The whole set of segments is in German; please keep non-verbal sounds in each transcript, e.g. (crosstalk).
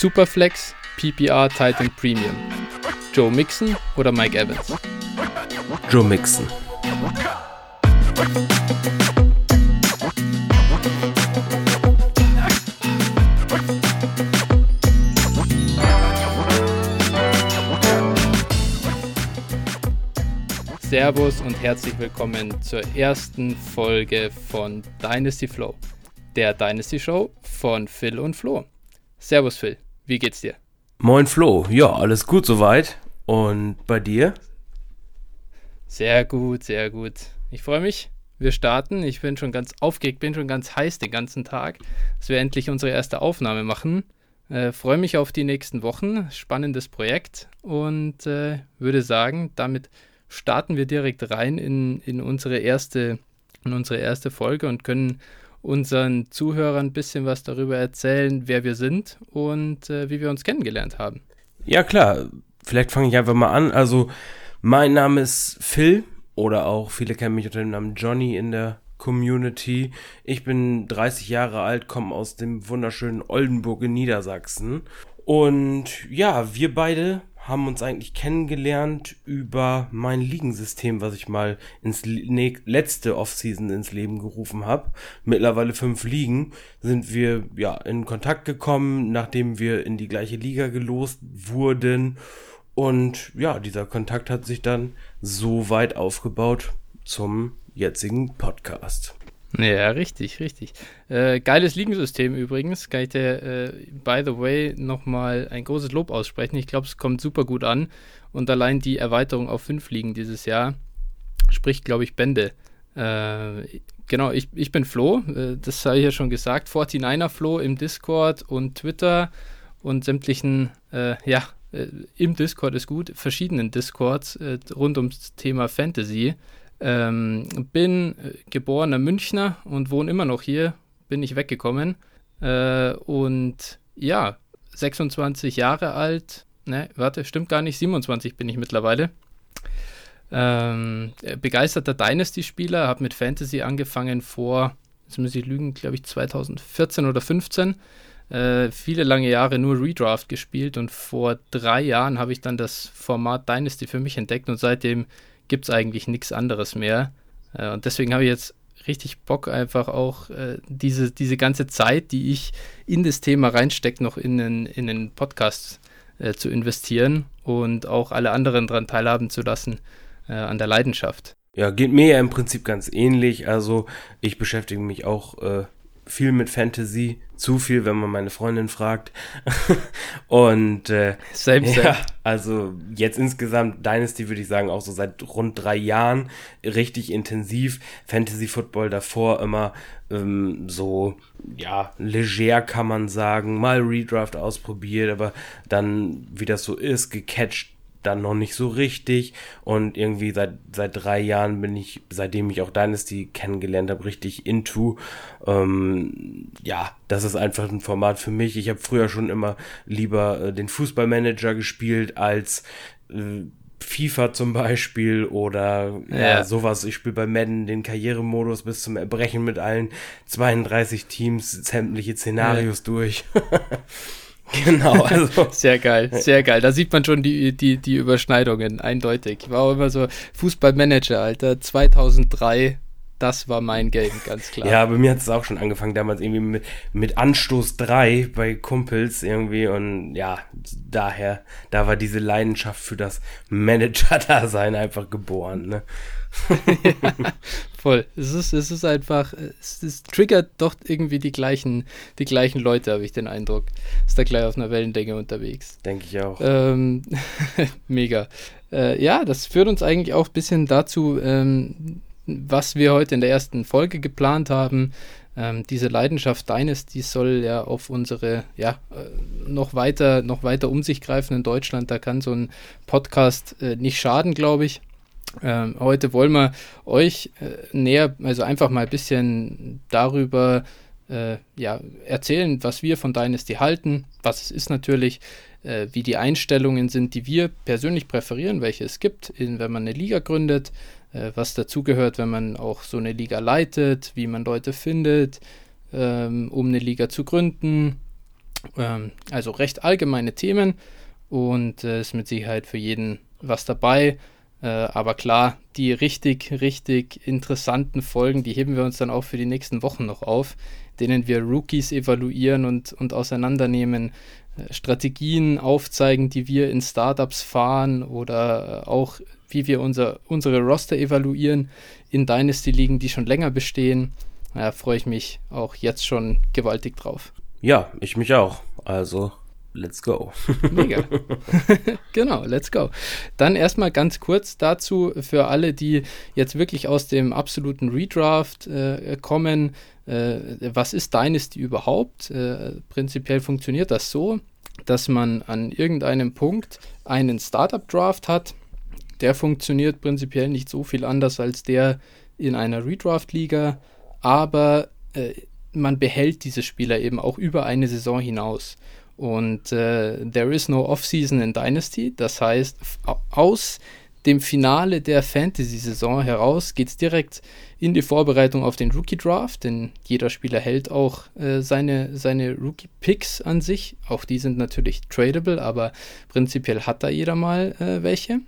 Superflex, PPR Titan Premium. Joe Mixon oder Mike Evans? Joe Mixon. Servus und herzlich willkommen zur ersten Folge von Dynasty Flow, der Dynasty Show von Phil und Flo. Servus Phil, wie geht's dir? Moin Flo, ja, alles gut soweit. Und bei dir? Sehr gut, sehr gut. Ich freue mich. Wir starten. Ich bin schon ganz aufgeregt, bin schon ganz heiß den ganzen Tag, dass wir endlich unsere erste Aufnahme machen. Äh, freue mich auf die nächsten Wochen. Spannendes Projekt und äh, würde sagen, damit starten wir direkt rein in, in, unsere erste, in unsere erste Folge und können unseren Zuhörern ein bisschen was darüber erzählen, wer wir sind und äh, wie wir uns kennengelernt haben. Ja, klar. Vielleicht fange ich einfach mal an. Also, mein Name ist Phil oder auch viele kennen mich unter dem Namen Johnny in der Community. Ich bin 30 Jahre alt, komme aus dem wunderschönen Oldenburg in Niedersachsen. Und ja, wir beide haben uns eigentlich kennengelernt über mein Ligensystem, was ich mal ins ne letzte Offseason ins Leben gerufen habe. Mittlerweile fünf Ligen sind wir ja in Kontakt gekommen, nachdem wir in die gleiche Liga gelost wurden. Und ja, dieser Kontakt hat sich dann so weit aufgebaut zum jetzigen Podcast. Ja, richtig, richtig. Äh, geiles Ligensystem übrigens. Kann ich dir, äh, by the way, nochmal ein großes Lob aussprechen. Ich glaube, es kommt super gut an. Und allein die Erweiterung auf fünf Ligen dieses Jahr spricht, glaube ich, Bände. Äh, genau, ich, ich bin Flo. Äh, das habe ich ja schon gesagt. 49er Flo im Discord und Twitter und sämtlichen, äh, ja, äh, im Discord ist gut, verschiedenen Discords rund ums Thema Fantasy. Ähm, bin äh, geborener Münchner und wohne immer noch hier, bin ich weggekommen. Äh, und ja, 26 Jahre alt. Ne, warte, stimmt gar nicht, 27 bin ich mittlerweile. Ähm, begeisterter Dynasty-Spieler, habe mit Fantasy angefangen vor, jetzt muss ich lügen, glaube ich 2014 oder 15. Äh, viele lange Jahre nur Redraft gespielt und vor drei Jahren habe ich dann das Format Dynasty für mich entdeckt und seitdem gibt es eigentlich nichts anderes mehr. Äh, und deswegen habe ich jetzt richtig Bock, einfach auch äh, diese, diese ganze Zeit, die ich in das Thema reinstecke, noch in den, in den Podcast äh, zu investieren und auch alle anderen daran teilhaben zu lassen äh, an der Leidenschaft. Ja, geht mir ja im Prinzip ganz ähnlich. Also ich beschäftige mich auch äh, viel mit Fantasy, zu viel, wenn man meine Freundin fragt. (laughs) und äh, same, same. Ja, also jetzt insgesamt Dynasty würde ich sagen auch so seit rund drei Jahren richtig intensiv. Fantasy Football davor immer ähm, so ja leger kann man sagen, mal Redraft ausprobiert, aber dann wie das so ist gecatcht dann noch nicht so richtig und irgendwie seit, seit drei Jahren bin ich, seitdem ich auch Dynasty kennengelernt habe, richtig into. Ähm, ja, das ist einfach ein Format für mich. Ich habe früher schon immer lieber äh, den Fußballmanager gespielt als äh, FIFA zum Beispiel oder ja. ja sowas. Ich spiele bei Madden den Karrieremodus bis zum Erbrechen mit allen 32 Teams, sämtliche Szenarios ja. durch. (laughs) (laughs) Genau, also. (laughs) sehr geil, sehr geil. Da sieht man schon die, die, die Überschneidungen, eindeutig. Ich war auch immer so Fußballmanager, Alter. 2003, das war mein Game, ganz klar. Ja, bei mir hat es auch schon angefangen, damals irgendwie mit, mit Anstoß 3 bei Kumpels irgendwie. Und ja, daher, da war diese Leidenschaft für das Manager-Dasein einfach geboren, ne? Ja, (laughs) voll. Es ist, es ist einfach, es, es, triggert doch irgendwie die gleichen, die gleichen Leute, habe ich den Eindruck. Ist da gleich auf einer Wellenlänge unterwegs. Denke ich auch. Ähm, (laughs) mega. Äh, ja, das führt uns eigentlich auch ein bisschen dazu, ähm, was wir heute in der ersten Folge geplant haben. Ähm, diese Leidenschaft deines, die soll ja auf unsere, ja, äh, noch weiter, noch weiter um sich greifen in Deutschland. Da kann so ein Podcast äh, nicht schaden, glaube ich. Ähm, heute wollen wir euch äh, näher, also einfach mal ein bisschen darüber äh, ja, erzählen, was wir von Dynasty halten, was es ist natürlich, äh, wie die Einstellungen sind, die wir persönlich präferieren, welche es gibt, in, wenn man eine Liga gründet, äh, was dazugehört, wenn man auch so eine Liga leitet, wie man Leute findet, ähm, um eine Liga zu gründen, Ähm, also recht allgemeine Themen und äh, ist mit Sicherheit für jeden was dabei. Äh, aber klar, die richtig, richtig interessanten Folgen, die heben wir uns dann auch für die nächsten Wochen noch auf, denen wir Rookies evaluieren und, und auseinandernehmen, äh, Strategien aufzeigen, die wir in Startups fahren oder äh, auch wie wir unser, unsere Roster evaluieren in Dynasty-Ligen, die schon länger bestehen. Da freue ich mich auch jetzt schon gewaltig drauf. Ja, ich mich auch. Also Let's go. (laughs) Mega. (laughs) genau, let's go. Dann erstmal ganz kurz dazu für alle, die jetzt wirklich aus dem absoluten Redraft äh, kommen. Äh, was ist Dynasty überhaupt? Äh, prinzipiell funktioniert das so, dass man an irgendeinem Punkt einen Startup-Draft hat. Der funktioniert prinzipiell nicht so viel anders als der in einer Redraft-Liga, aber äh, man behält diese Spieler eben auch über eine Saison hinaus. Und äh, there is no off-season in Dynasty. Das heißt, aus dem Finale der Fantasy-Saison heraus geht es direkt in die Vorbereitung auf den Rookie-Draft, denn jeder Spieler hält auch äh, seine, seine Rookie-Picks an sich. Auch die sind natürlich tradable, aber prinzipiell hat da jeder mal äh, welche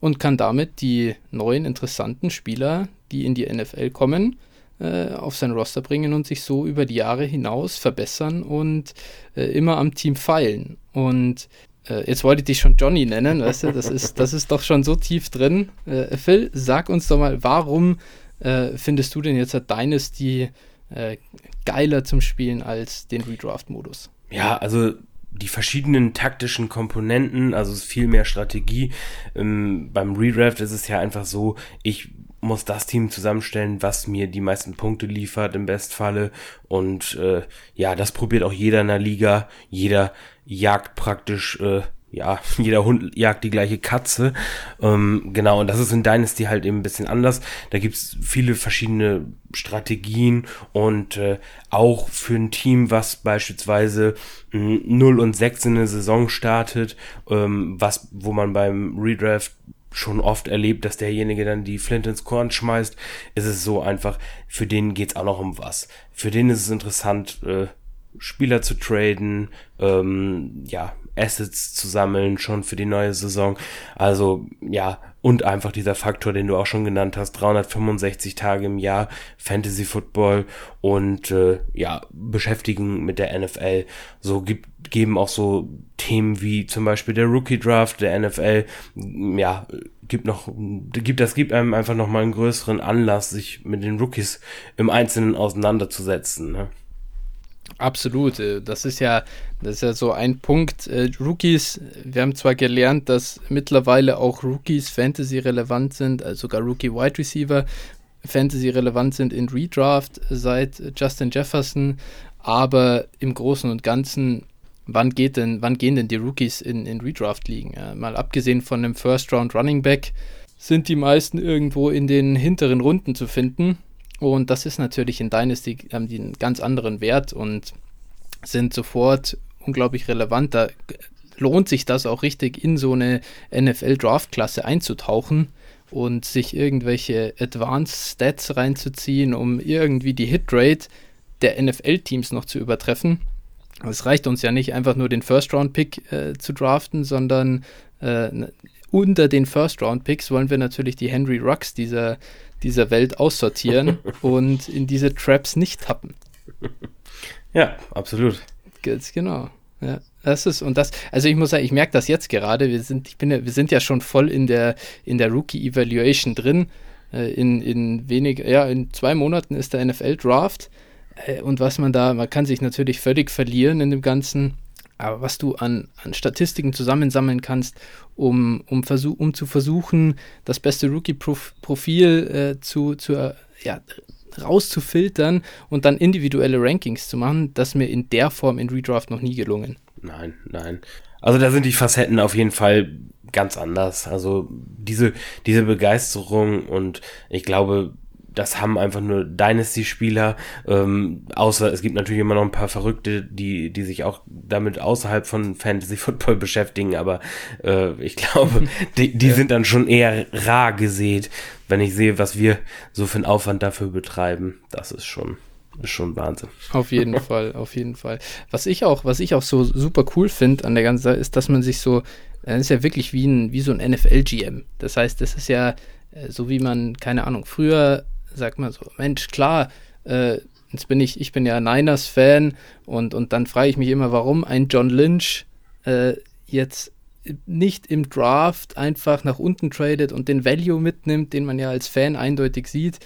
und kann damit die neuen interessanten Spieler, die in die NFL kommen, äh, auf sein Roster bringen und sich so über die Jahre hinaus verbessern und äh, immer am Team feilen. Und äh, jetzt wollte ich dich schon Johnny nennen, weißt du, das ist, das ist doch schon so tief drin. Äh, Phil, sag uns doch mal, warum findest du denn jetzt Dynasty äh, geiler zum Spielen als den Redraft-Modus? Ja, also die verschiedenen taktischen Komponenten, also viel mehr Strategie. Ähm, beim Redraft ist es ja einfach so, ich muss das Team zusammenstellen, was mir die meisten Punkte liefert im Bestfalle. Und äh, ja, das probiert auch jeder in der Liga. Jeder jagt praktisch, äh, ja, (laughs) jeder Hund jagt die gleiche Katze. Ähm, genau, und das ist in Dynasty halt eben ein bisschen anders. Da gibt's viele verschiedene Strategien und äh, auch für ein Team, was beispielsweise äh, 0 und 6 in eine Saison startet, ähm, was, wo man beim Redraft schon oft erlebt, dass derjenige dann die Flint ins Korn schmeißt, ist es so einfach, für den geht's auch noch um was. Für den ist es interessant, äh, Spieler zu traden, ähm, ja, Assets zu sammeln, schon für die neue Saison. Also, ja, und einfach dieser Faktor, den du auch schon genannt hast, 365 Tage im Jahr Fantasy Football und äh, ja, beschäftigen mit der NFL. So gibt, geben auch so Themen wie zum Beispiel der Rookie Draft der NFL, ja, gibt noch, gibt, das gibt einem einfach noch mal einen größeren Anlass, sich mit den Rookies im Einzelnen auseinanderzusetzen. Ne? Absolut. Äh, das ist ja, das ist ja so ein Punkt. Äh, Rookies, wir haben zwar gelernt, dass mittlerweile auch Rookies Fantasy relevant sind, also sogar Rookie Wide Receiver Fantasy relevant sind in Redraft seit Justin Jefferson, aber im Großen und Ganzen, wann geht denn, wann gehen denn die Rookies in, in Redraft liegen? Mal abgesehen von einem First Round Running Back sind die meisten irgendwo in den hinteren Runden zu finden. Und das ist natürlich in Dynasty, haben die einen ganz anderen Wert und sind sofort unglaublich relevant. Da lohnt sich das auch richtig, in so eine NFL-Draft-Klasse einzutauchen und sich irgendwelche Advanced Stats reinzuziehen, um irgendwie die Hitrate der NFL-Teams noch zu übertreffen. Es reicht uns ja nicht einfach nur den First-Round-Pick äh, zu draften, sondern äh, unter den First-Round-Picks wollen wir natürlich die Henry Rux dieser dieser Welt aussortieren (laughs) und in diese Traps nicht tappen. Ja, absolut. Ganz genau. Ja, das ist und das, also ich muss sagen, ich merke das jetzt gerade. Wir sind, ich bin ja, wir sind ja schon voll in der in der Rookie Evaluation drin. Äh, in, in wenig, ja, in zwei Monaten ist der NFL Draft. Äh, und was man da, man kann sich natürlich völlig verlieren in dem Ganzen. Aber was du an, an Statistiken zusammensammeln kannst, um, um, versuch, um zu versuchen, das beste Rookie-Profil äh, zu, zu äh, ja, rauszufiltern und dann individuelle Rankings zu machen, das mir in der Form in Redraft noch nie gelungen. Nein, nein. Also da sind die Facetten auf jeden Fall ganz anders. Also diese, diese Begeisterung und ich glaube, das haben einfach nur Dynasty-Spieler, ähm, außer es gibt natürlich immer noch ein paar Verrückte, die, die sich auch damit außerhalb von Fantasy Football (laughs) beschäftigen, aber äh, ich glaube, (laughs) die, die ja. sind dann schon eher rar gesät, wenn ich sehe, was wir so für einen Aufwand dafür betreiben. Das ist schon ist schon Wahnsinn. Auf jeden (laughs) Fall, auf jeden Fall. Was ich auch, was ich auch so super cool finde an der ganzen Sache, ist, dass man sich so, das ist ja wirklich wie, ein, wie so ein NFL-GM. Das heißt, das ist ja äh, so wie man, keine Ahnung, früher sagt man so, Mensch, klar, äh, jetzt bin ich, ich bin ja Niners-Fan und, und dann frage ich mich immer, warum ein John Lynch äh, jetzt nicht im Draft einfach nach unten tradet und den Value mitnimmt, den man ja als Fan eindeutig sieht.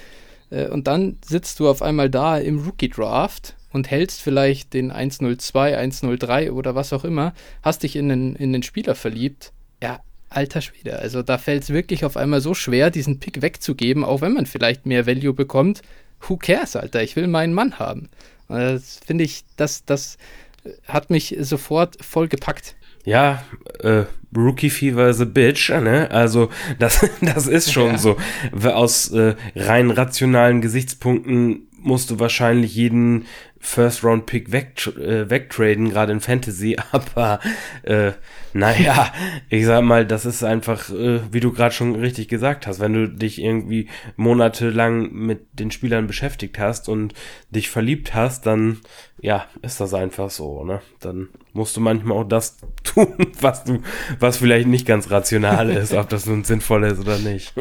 Äh, und dann sitzt du auf einmal da im Rookie-Draft und hältst vielleicht den 102, 103 oder was auch immer, hast dich in den, in den Spieler verliebt. Alter Schwede. Also da fällt es wirklich auf einmal so schwer, diesen Pick wegzugeben, auch wenn man vielleicht mehr Value bekommt. Who cares, Alter? Ich will meinen Mann haben. Das finde ich, das, das hat mich sofort voll gepackt ja, äh, Rookie Fever is a bitch, ne? Also das, (laughs) das ist schon ja. so. Aus äh, rein rationalen Gesichtspunkten musst du wahrscheinlich jeden First-Round-Pick weg, äh, wegtraden, gerade in Fantasy, (laughs) aber äh, naja, ich sag mal, das ist einfach, äh, wie du gerade schon richtig gesagt hast, wenn du dich irgendwie monatelang mit den Spielern beschäftigt hast und dich verliebt hast, dann ja, ist das einfach so, ne? Dann musst du manchmal auch das (laughs) tun, was du, was vielleicht nicht ganz rational (laughs) ist, ob das nun sinnvoll ist oder nicht.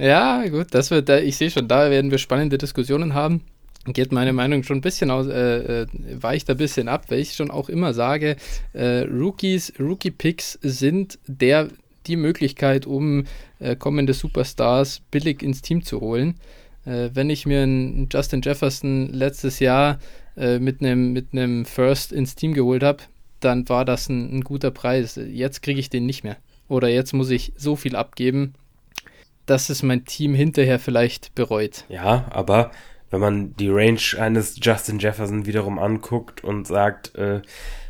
Ja, gut, das wird, ich sehe schon, da werden wir spannende Diskussionen haben geht meine Meinung schon ein bisschen aus, äh, äh, weicht ein bisschen ab, weil ich schon auch immer sage, äh, Rookies, Rookie-Picks sind der, die Möglichkeit, um äh, kommende Superstars billig ins Team zu holen. Äh, wenn ich mir einen Justin Jefferson letztes Jahr äh, mit einem mit First ins Team geholt habe, dann war das ein, ein guter Preis. Jetzt kriege ich den nicht mehr. Oder jetzt muss ich so viel abgeben, dass es mein Team hinterher vielleicht bereut. Ja, aber wenn man die Range eines Justin Jefferson wiederum anguckt und sagt, äh,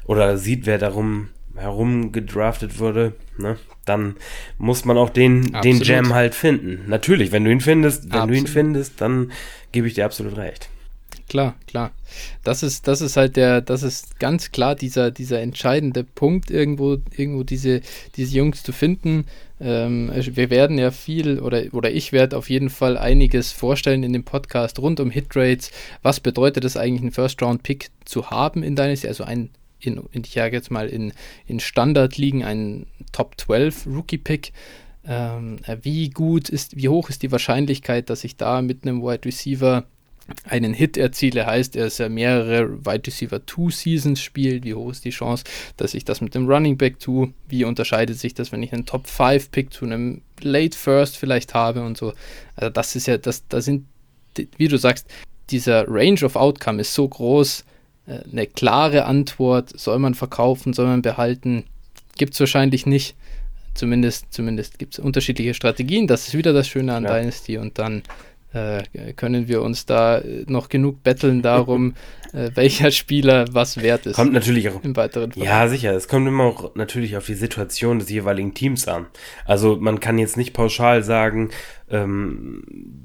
oder sieht, wer darum herum gedraftet wurde, ne, dann muss man auch den, den Jam halt finden. Natürlich, wenn du ihn findest, wenn absolut. du ihn findest, dann gebe ich dir absolut recht. Klar, klar. Das ist, das ist halt der, das ist ganz klar dieser, dieser entscheidende Punkt, irgendwo, irgendwo diese, diese Jungs zu finden. Ähm, wir werden ja viel oder, oder ich werde auf jeden Fall einiges vorstellen in dem Podcast rund um Hitrates. Was bedeutet es eigentlich, einen First-Round-Pick zu haben in deines, also ein, in, ich sage jetzt mal in, in Standard liegen, ein Top 12 Rookie-Pick. Ähm, wie gut ist, wie hoch ist die Wahrscheinlichkeit, dass ich da mit einem Wide Receiver einen Hit erziele, heißt, er ist ja mehrere Wide Receiver 2 Seasons spielt. Wie hoch ist die Chance, dass ich das mit dem Running Back tue? Wie unterscheidet sich das, wenn ich einen Top 5 Pick zu einem Late First vielleicht habe und so? Also, das ist ja, das, da sind, wie du sagst, dieser Range of Outcome ist so groß. Äh, eine klare Antwort, soll man verkaufen, soll man behalten, gibt es wahrscheinlich nicht. Zumindest, zumindest gibt es unterschiedliche Strategien. Das ist wieder das Schöne an ja. Dynasty und dann äh, können wir uns da noch genug betteln darum, (laughs) äh, welcher Spieler was wert ist. Kommt natürlich auch im weiteren Fall. Ja, sicher. Es kommt immer auch natürlich auf die Situation des jeweiligen Teams an. Also man kann jetzt nicht pauschal sagen, ähm,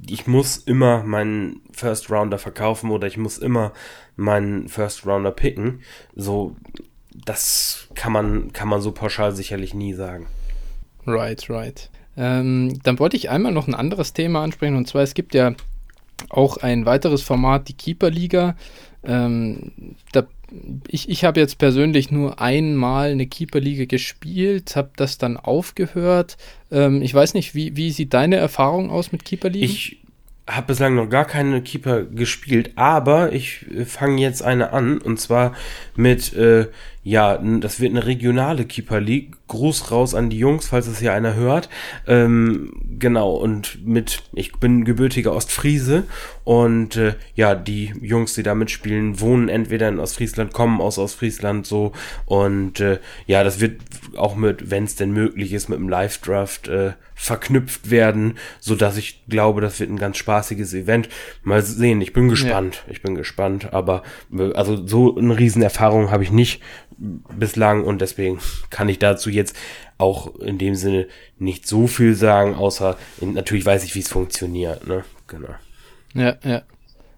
ich muss immer meinen First Rounder verkaufen oder ich muss immer meinen First Rounder picken. So, das kann man, kann man so pauschal sicherlich nie sagen. Right, right. Ähm, dann wollte ich einmal noch ein anderes Thema ansprechen und zwar es gibt ja auch ein weiteres Format, die Keeper-Liga. Ähm, da, ich ich habe jetzt persönlich nur einmal eine Keeper-Liga gespielt, habe das dann aufgehört. Ähm, ich weiß nicht, wie, wie sieht deine Erfahrung aus mit Keeper-Ligen? Ich habe bislang noch gar keine Keeper gespielt, aber ich fange jetzt eine an und zwar mit, äh, ja, das wird eine regionale Keeper League. Gruß raus an die Jungs, falls es hier einer hört. Ähm, genau, und mit, ich bin gebürtiger Ostfriese und äh, ja, die Jungs, die da mitspielen, wohnen entweder in Ostfriesland, kommen aus Ostfriesland so und äh, ja, das wird auch mit, wenn es denn möglich ist, mit dem Live-Draft äh, verknüpft werden, so dass ich glaube, das wird ein ganz spaßiges Event. Mal sehen, ich bin gespannt, ja. ich bin gespannt, aber äh, also so eine Riesenerfahrung habe ich nicht bislang und deswegen kann ich dazu jetzt auch in dem Sinne nicht so viel sagen, außer in, natürlich weiß ich, wie es funktioniert, ne? Genau. Ja, ja.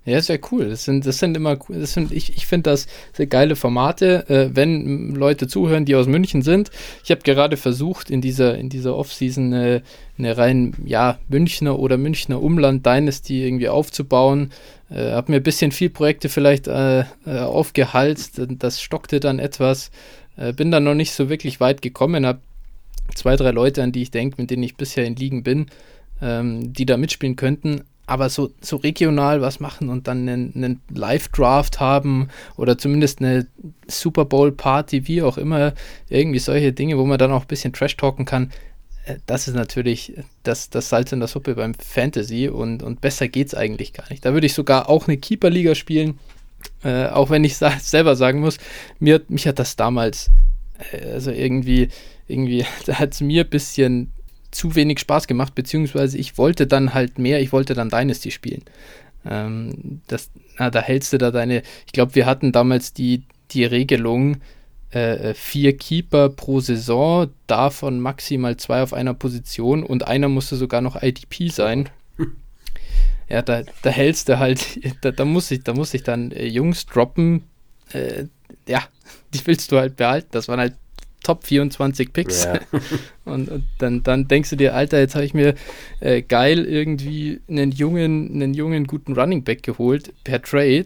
Ja, sehr cool. Das sind, das sind immer, das sind, ich, ich finde das sehr geile Formate, äh, wenn Leute zuhören, die aus München sind. Ich habe gerade versucht, in dieser, in dieser Offseason eine, eine rein, ja, Münchner oder Münchner Umland Dynasty irgendwie aufzubauen. Äh, habe mir ein bisschen viel Projekte vielleicht äh, äh, aufgehalst. Das stockte dann etwas. Äh, bin dann noch nicht so wirklich weit gekommen. Habe zwei, drei Leute, an die ich denke, mit denen ich bisher in Ligen bin, ähm, die da mitspielen könnten aber so, so regional was machen und dann einen, einen Live-Draft haben oder zumindest eine Super Bowl-Party, wie auch immer, irgendwie solche Dinge, wo man dann auch ein bisschen Trash-talken kann, äh, das ist natürlich das, das Salz in der Suppe beim Fantasy und, und besser geht's eigentlich gar nicht. Da würde ich sogar auch eine Keeper-Liga spielen, äh, auch wenn ich sa selber sagen muss, mir, mich hat das damals, äh, also irgendwie, irgendwie, (laughs) da hat es mir ein bisschen zu wenig Spaß gemacht, beziehungsweise ich wollte dann halt mehr, ich wollte dann Dynasty spielen. Ähm, das, na, da hältst du da deine, ich glaube, wir hatten damals die, die Regelung, äh, vier Keeper pro Saison, davon maximal zwei auf einer Position und einer musste sogar noch IDP sein. (laughs) Ja, da, da hältst du halt, (laughs) da, da, muss ich, da muss ich dann äh, Jungs droppen, äh, ja, (laughs) die willst du halt behalten. Das waren halt Top 24 Picks. Ja. (laughs) und, und, dann, dann denkst du dir, Alter, jetzt habe ich mir äh, geil irgendwie einen jungen, einen jungen, guten Running Back geholt per Trade.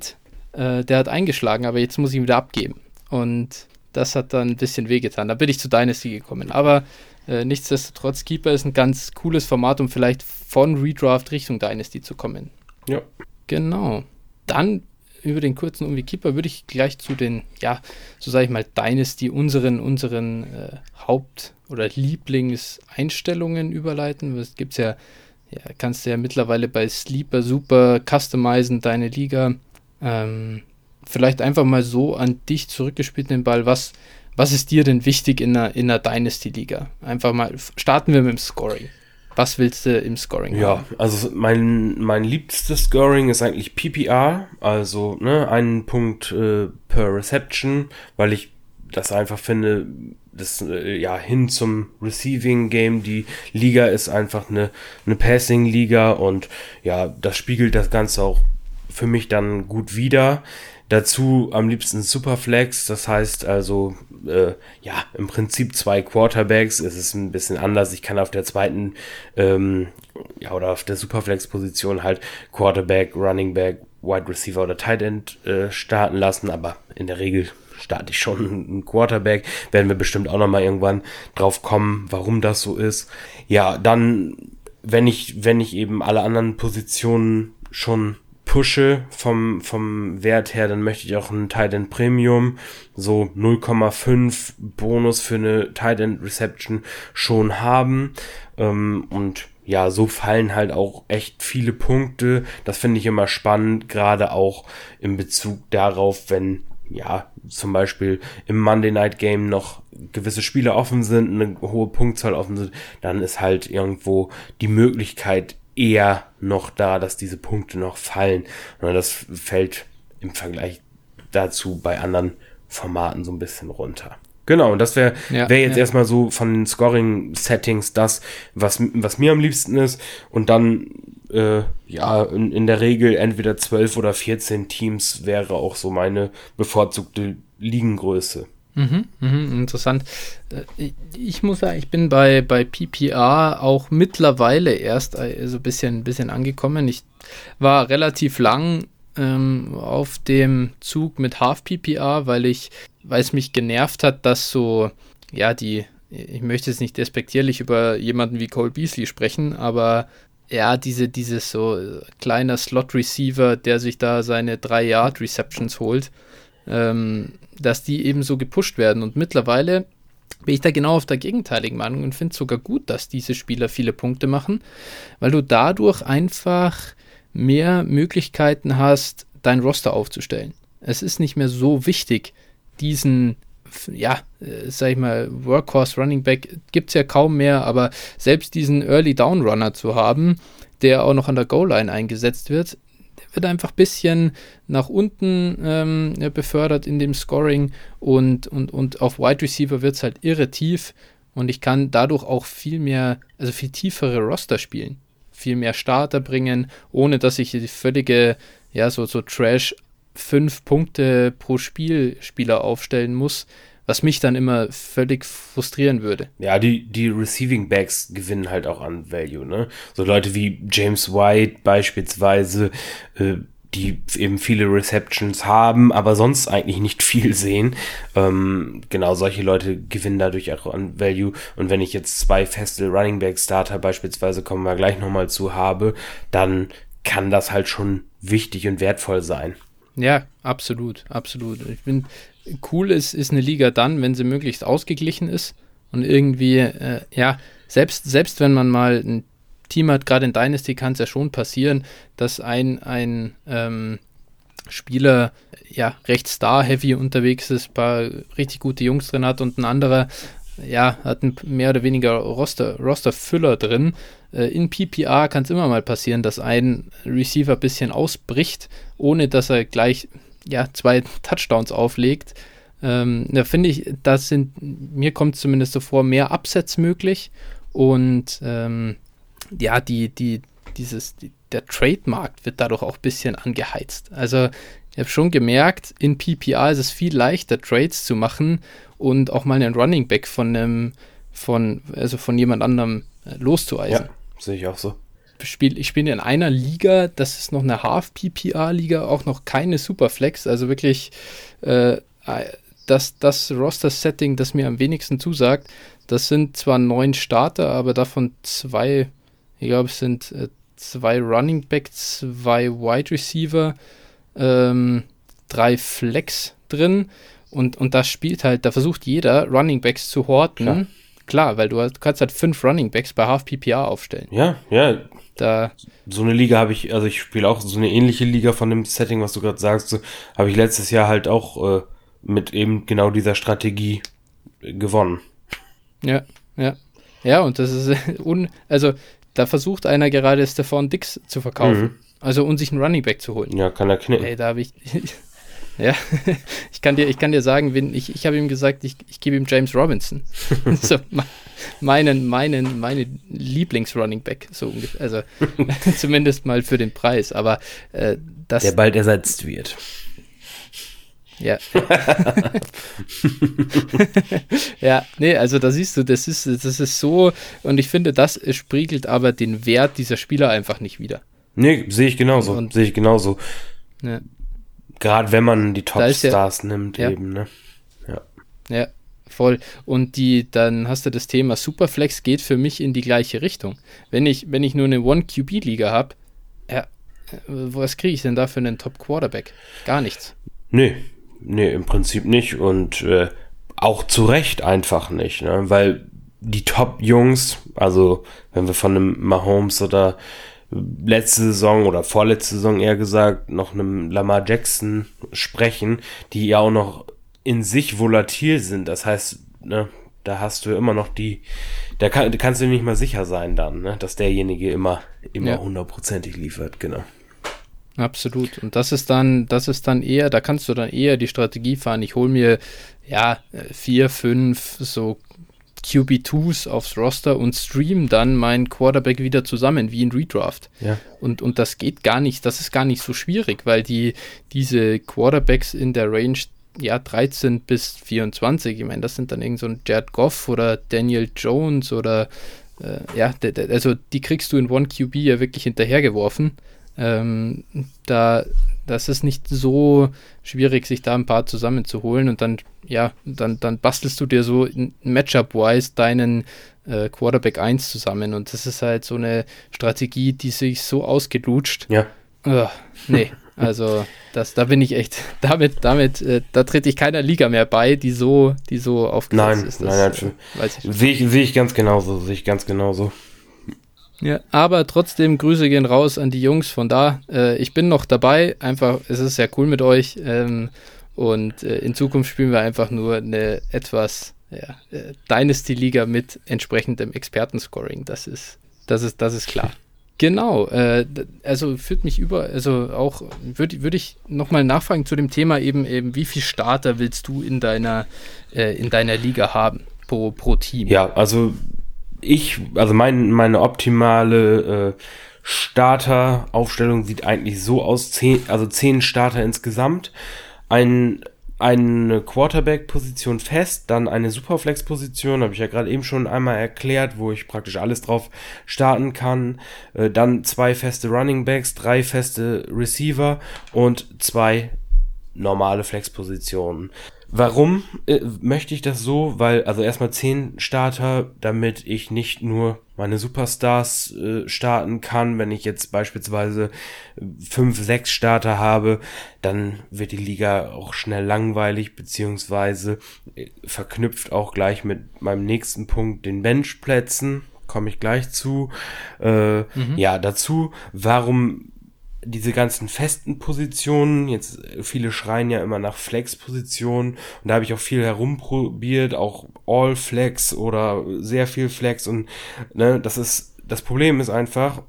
Äh, der hat eingeschlagen, aber jetzt muss ich ihn wieder abgeben. Und das hat dann ein bisschen wehgetan. Da bin ich zu Dynasty gekommen. Aber äh, nichtsdestotrotz, Keeper ist ein ganz cooles Format, um vielleicht von Redraft Richtung Dynasty zu kommen. Ja. Genau. Dann über den kurzen Umweg Keeper würde ich gleich zu den, ja, so sage ich mal, Dynasty, unseren, unseren äh, Haupt- oder Lieblingseinstellungen überleiten. Es gibt ja, ja, kannst du ja mittlerweile bei Sleeper super customizen, deine Liga. Ähm, vielleicht einfach mal so an dich zurückgespielt den Ball. Was, was ist dir denn wichtig in einer, in einer Dynasty-Liga? Einfach mal, starten wir mit dem Scoring. Was willst du im Scoring ja, haben? Ja, also mein, mein liebstes Scoring ist eigentlich PPR, also ne, einen Punkt äh, per Reception, weil ich das einfach finde, das äh, ja hin zum Receiving Game. Die Liga ist einfach eine, eine Passing Liga und ja, das spiegelt das Ganze auch für mich dann gut wider. Dazu am liebsten Superflex, das heißt also, äh, ja, im Prinzip zwei Quarterbacks. Es ist ein bisschen anders. Ich kann auf der zweiten, ähm, ja, oder auf der Superflex-Position halt Quarterback, Running Back, Wide Receiver oder Tight End äh, starten lassen, aber in der Regel starte ich schon (laughs) einen Quarterback. Werden wir bestimmt auch nochmal irgendwann drauf kommen, warum das so ist. Ja, dann, wenn ich, wenn ich eben alle anderen Positionen schon pushe vom, vom Wert her, dann möchte ich auch einen Tight Premium, so 0,5 Bonus für eine Tight Reception schon haben. Ähm, und ja, so fallen halt auch echt viele Punkte. Das finde ich immer spannend, gerade auch in Bezug darauf, wenn ja, zum Beispiel im Monday Night Game noch gewisse Spiele offen sind, eine hohe Punktzahl offen sind, dann ist halt irgendwo die Möglichkeit eher noch da, dass diese Punkte noch fallen. Und das fällt im Vergleich dazu bei anderen Formaten so ein bisschen runter. Genau, und das wäre ja, wär jetzt ja. erstmal so von den Scoring-Settings das, was, was mir am liebsten ist. Und dann, äh, ja, in, in der Regel entweder 12 oder 14 Teams wäre auch so meine bevorzugte Ligengröße. Mhm, mhm, interessant. Äh, ich muss sagen, ich bin bei, bei PPR auch mittlerweile erst äh, so ein bisschen, bisschen angekommen. Ich war relativ lang ähm, auf dem Zug mit Half PPR, weil ich, weil es mich genervt hat, dass so, ja, die, ich möchte jetzt nicht despektierlich über jemanden wie Cole Beasley sprechen, aber ja, diese, dieses so äh, kleiner Slot-Receiver, der sich da seine 3-Yard-Receptions holt, ähm, dass die eben so gepusht werden. Und mittlerweile bin ich da genau auf der gegenteiligen Meinung und finde es sogar gut, dass diese Spieler viele Punkte machen, weil du dadurch einfach mehr Möglichkeiten hast, dein Roster aufzustellen. Es ist nicht mehr so wichtig, diesen, ja, äh, sag ich mal, Workhorse Running Back gibt es ja kaum mehr, aber selbst diesen Early Down Runner zu haben, der auch noch an der Goal Line eingesetzt wird, wird einfach ein bisschen nach unten ähm, befördert in dem Scoring und, und, und auf Wide Receiver wird es halt irre tief und ich kann dadurch auch viel mehr, also viel tiefere Roster spielen, viel mehr Starter bringen, ohne dass ich die völlige ja, so, so Trash fünf Punkte pro Spiel Spieler aufstellen muss, was mich dann immer völlig frustrieren würde. Ja, die, die Receiving Backs gewinnen halt auch an Value, ne? So Leute wie James White beispielsweise, äh, die eben viele Receptions haben, aber sonst eigentlich nicht viel sehen. Ähm, genau, solche Leute gewinnen dadurch auch an Value. Und wenn ich jetzt zwei feste Running Back Starter beispielsweise, kommen wir gleich nochmal zu, habe, dann kann das halt schon wichtig und wertvoll sein. Ja, absolut, absolut. Ich bin cool ist, ist eine Liga dann, wenn sie möglichst ausgeglichen ist und irgendwie, äh, ja, selbst, selbst wenn man mal ein Team hat, gerade in Dynasty kann es ja schon passieren, dass ein, ein ähm, Spieler ja recht star-heavy unterwegs ist, ein paar richtig gute Jungs drin hat und ein anderer ja, hat ein mehr oder weniger Roster, Roster-Füller drin. Äh, in PPR kann es immer mal passieren, dass ein Receiver ein bisschen ausbricht, ohne dass er gleich ja, zwei Touchdowns auflegt. Ähm, da finde ich, das sind, mir kommt zumindest so vor, mehr Upsets möglich und ähm, ja, die, die, dieses, die, der Trademarkt wird dadurch auch ein bisschen angeheizt. Also ich habe schon gemerkt, in PPR ist es viel leichter, Trades zu machen und auch mal einen Running Back von einem, von, also von jemand anderem äh, loszueisen. Ja, sehe ich auch so. Spiel, ich spiele in einer Liga, das ist noch eine Half-PPR-Liga, auch noch keine Superflex, also wirklich äh, das, das Roster-Setting, das mir am wenigsten zusagt. Das sind zwar neun Starter, aber davon zwei, ich glaube, es sind äh, zwei Running Back, zwei Wide Receiver, ähm, drei Flex drin und, und das spielt halt, da versucht jeder Running Backs zu horten. Klar, Klar weil du, hast, du kannst halt fünf Running Backs bei Half PPR aufstellen. Ja, ja, da. So eine Liga habe ich, also ich spiele auch so eine ähnliche Liga von dem Setting, was du gerade sagst, so, habe ich letztes Jahr halt auch äh, mit eben genau dieser Strategie äh, gewonnen. Ja, ja. Ja, und das ist un, also da versucht einer gerade Stefan Dix zu verkaufen. Mhm. Also um sich einen Running Back zu holen. Ja, kann er knicken. Ey, da habe ich. (laughs) ja, (laughs) ich kann dir, ich kann dir sagen, wenn, ich, ich habe ihm gesagt, ich, ich gebe ihm James Robinson. (laughs) so, meinen, meinen, meine Lieblings-Running Back, so ungefähr. Also (laughs) zumindest mal für den Preis. Aber äh, das. Der bald ersetzt wird. Ja. ja, nee, also da siehst du, das ist, das ist so, und ich finde, das spiegelt aber den Wert dieser Spieler einfach nicht wieder. Nee, sehe ich genauso. Sehe ich genauso. Ja. Gerade wenn man die Top-Stars ja, nimmt, ja. eben, ne? Ja. Ja, voll. Und die, dann hast du das Thema Superflex geht für mich in die gleiche Richtung. Wenn ich, wenn ich nur eine One-QB-Liga habe, ja, was kriege ich denn da für einen Top-Quarterback? Gar nichts. Nee, nee, im Prinzip nicht. Und äh, auch zu Recht einfach nicht, ne? Weil die Top-Jungs, also wenn wir von einem Mahomes oder letzte Saison oder vorletzte Saison eher gesagt noch einem Lamar Jackson sprechen, die ja auch noch in sich volatil sind. Das heißt, ne, da hast du immer noch die, da kann, kannst du nicht mal sicher sein dann, ne, dass derjenige immer, immer hundertprozentig ja. liefert, genau. Absolut. Und das ist dann, das ist dann eher, da kannst du dann eher die Strategie fahren. Ich hole mir ja vier, fünf so QB2s aufs Roster und stream dann meinen Quarterback wieder zusammen, wie in Redraft. Ja. Und, und das geht gar nicht, das ist gar nicht so schwierig, weil die, diese Quarterbacks in der Range ja, 13 bis 24, ich meine, das sind dann irgend so ein Jared Goff oder Daniel Jones oder äh, ja, also die kriegst du in One QB ja wirklich hinterhergeworfen. Ähm, da das ist nicht so schwierig, sich da ein paar zusammenzuholen und dann, ja, dann, dann bastelst du dir so Matchup-wise deinen äh, Quarterback 1 zusammen und das ist halt so eine Strategie, die sich so ausgelutscht. Ja. Uh, nee, (laughs) also das, da bin ich echt, (laughs) damit, damit, äh, da trete ich keiner Liga mehr bei, die so, die so aufgesetzt nein, ist. Das, nein, nein, äh, sehe ich, seh ich ganz genauso, sehe ich ganz genauso. Ja, aber trotzdem Grüße gehen raus an die Jungs von da. Äh, ich bin noch dabei. Einfach, es ist sehr cool mit euch. Ähm, und äh, in Zukunft spielen wir einfach nur eine etwas ja, äh, Dynasty-Liga mit entsprechendem Expertenscoring. Das ist, das ist, das ist klar. Genau, äh, also führt mich über, also auch würde würd ich nochmal nachfragen zu dem Thema eben, eben, wie viel Starter willst du in deiner, äh, in deiner Liga haben pro, pro Team? Ja, also ich, also mein, meine optimale äh, Starter-Aufstellung sieht eigentlich so aus, zehn, also zehn Starter insgesamt, ein eine Quarterback-Position fest, dann eine Superflex-Position, habe ich ja gerade eben schon einmal erklärt, wo ich praktisch alles drauf starten kann. Äh, dann zwei feste Running Backs, drei feste Receiver und zwei normale Flex-Positionen. Warum äh, möchte ich das so? Weil, also erstmal zehn Starter, damit ich nicht nur meine Superstars äh, starten kann. Wenn ich jetzt beispielsweise fünf, sechs Starter habe, dann wird die Liga auch schnell langweilig, beziehungsweise äh, verknüpft auch gleich mit meinem nächsten Punkt den Benchplätzen. Komme ich gleich zu. Äh, mhm. Ja, dazu, warum diese ganzen festen Positionen, jetzt viele schreien ja immer nach Flex-Positionen und da habe ich auch viel herumprobiert, auch All Flex oder sehr viel Flex und ne, das ist, das Problem ist einfach,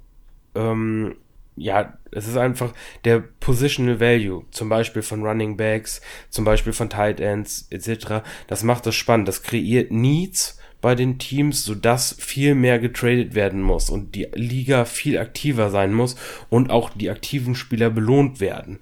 ähm, ja, es ist einfach der Positional Value, zum Beispiel von Running Backs, zum Beispiel von Tight Ends etc. Das macht das spannend, das kreiert Needs, bei den Teams, sodass viel mehr getradet werden muss und die Liga viel aktiver sein muss und auch die aktiven Spieler belohnt werden.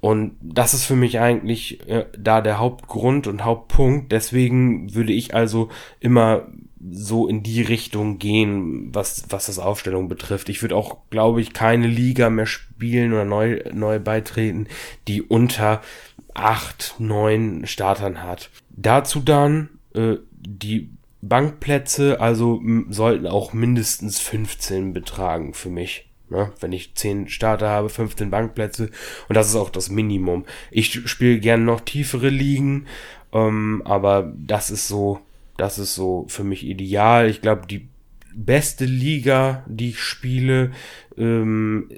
Und das ist für mich eigentlich äh, da der Hauptgrund und Hauptpunkt. Deswegen würde ich also immer so in die Richtung gehen, was, was das Aufstellung betrifft. Ich würde auch, glaube ich, keine Liga mehr spielen oder neu, neu beitreten, die unter acht, neun Startern hat. Dazu dann äh, die Bankplätze also sollten auch mindestens 15 betragen für mich. Ne? Wenn ich 10 Starter habe, 15 Bankplätze und das ist auch das Minimum. Ich spiele gerne noch tiefere Ligen, ähm, aber das ist so, das ist so für mich ideal. Ich glaube, die beste Liga, die ich spiele, ähm,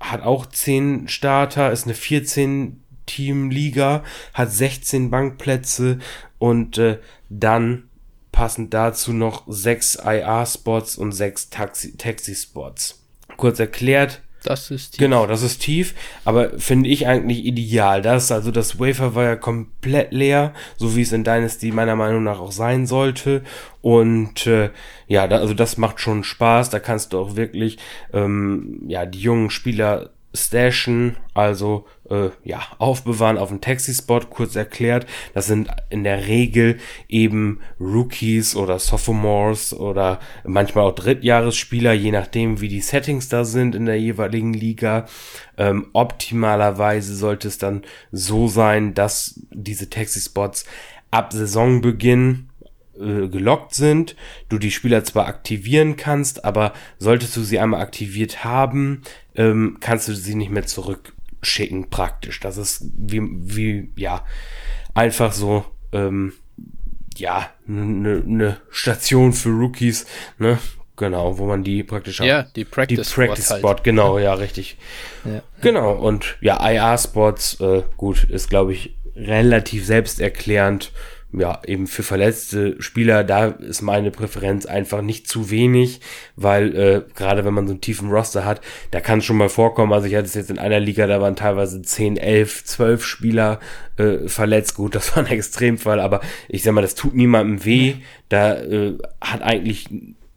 hat auch 10 Starter, ist eine 14 Team Liga, hat 16 Bankplätze und äh, dann passend dazu noch sechs IR-Spots und sechs Taxi-Spots. Kurz erklärt. Das ist tief. Genau, das ist tief, aber finde ich eigentlich ideal. Das, also das Wafer war ja komplett leer, so wie es in Dynasty meiner Meinung nach auch sein sollte. Und äh, ja, da, also das macht schon Spaß. Da kannst du auch wirklich ähm, ja die jungen Spieler stashen, also äh, ja, aufbewahren auf dem Taxi-Spot, kurz erklärt. Das sind in der Regel eben Rookies oder Sophomores oder manchmal auch Drittjahresspieler, je nachdem, wie die Settings da sind in der jeweiligen Liga. Ähm, optimalerweise sollte es dann so sein, dass diese Taxi-Spots ab Saisonbeginn äh, gelockt sind, du die Spieler zwar aktivieren kannst, aber solltest du sie einmal aktiviert haben, ähm, kannst du sie nicht mehr zurückschicken praktisch. Das ist wie, wie ja, einfach so, ähm, ja, eine ne Station für Rookies, ne? Genau, wo man die praktisch Ja, die Practice, die Practice Spot, halt. genau, ja, richtig. Ja. Genau, und ja, IR-Spots, äh, gut, ist glaube ich relativ selbsterklärend ja, eben für verletzte Spieler, da ist meine Präferenz einfach nicht zu wenig, weil äh, gerade wenn man so einen tiefen Roster hat, da kann es schon mal vorkommen, also ich hatte es jetzt in einer Liga, da waren teilweise 10, 11, 12 Spieler äh, verletzt, gut, (laughs) das war ein Extremfall, aber ich sag mal, das tut niemandem weh, da äh, hat eigentlich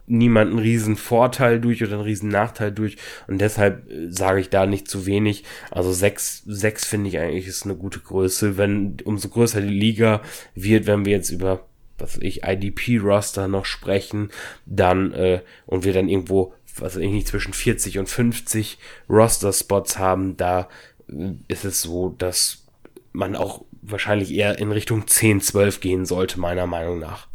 niemand einen riesen Vorteil durch oder einen riesen Nachteil durch und deshalb äh, sage ich da nicht zu wenig. Also sechs, sechs finde ich eigentlich ist eine gute Größe. Wenn umso größer die Liga wird, wenn wir jetzt über was weiß ich IDP-Roster noch sprechen, dann äh, und wir dann irgendwo was weiß ich nicht zwischen 40 und 50 Roster-Spots haben, da äh, ist es so, dass man auch wahrscheinlich eher in Richtung 10, 12 gehen sollte, meiner Meinung nach.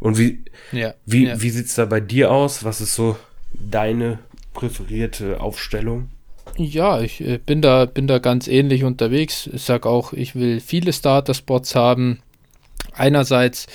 Und wie, ja, wie, ja. wie sieht's da bei dir aus? Was ist so deine präferierte Aufstellung? Ja, ich äh, bin da, bin da ganz ähnlich unterwegs. Ich sag auch, ich will viele Starter-Spots haben. Einerseits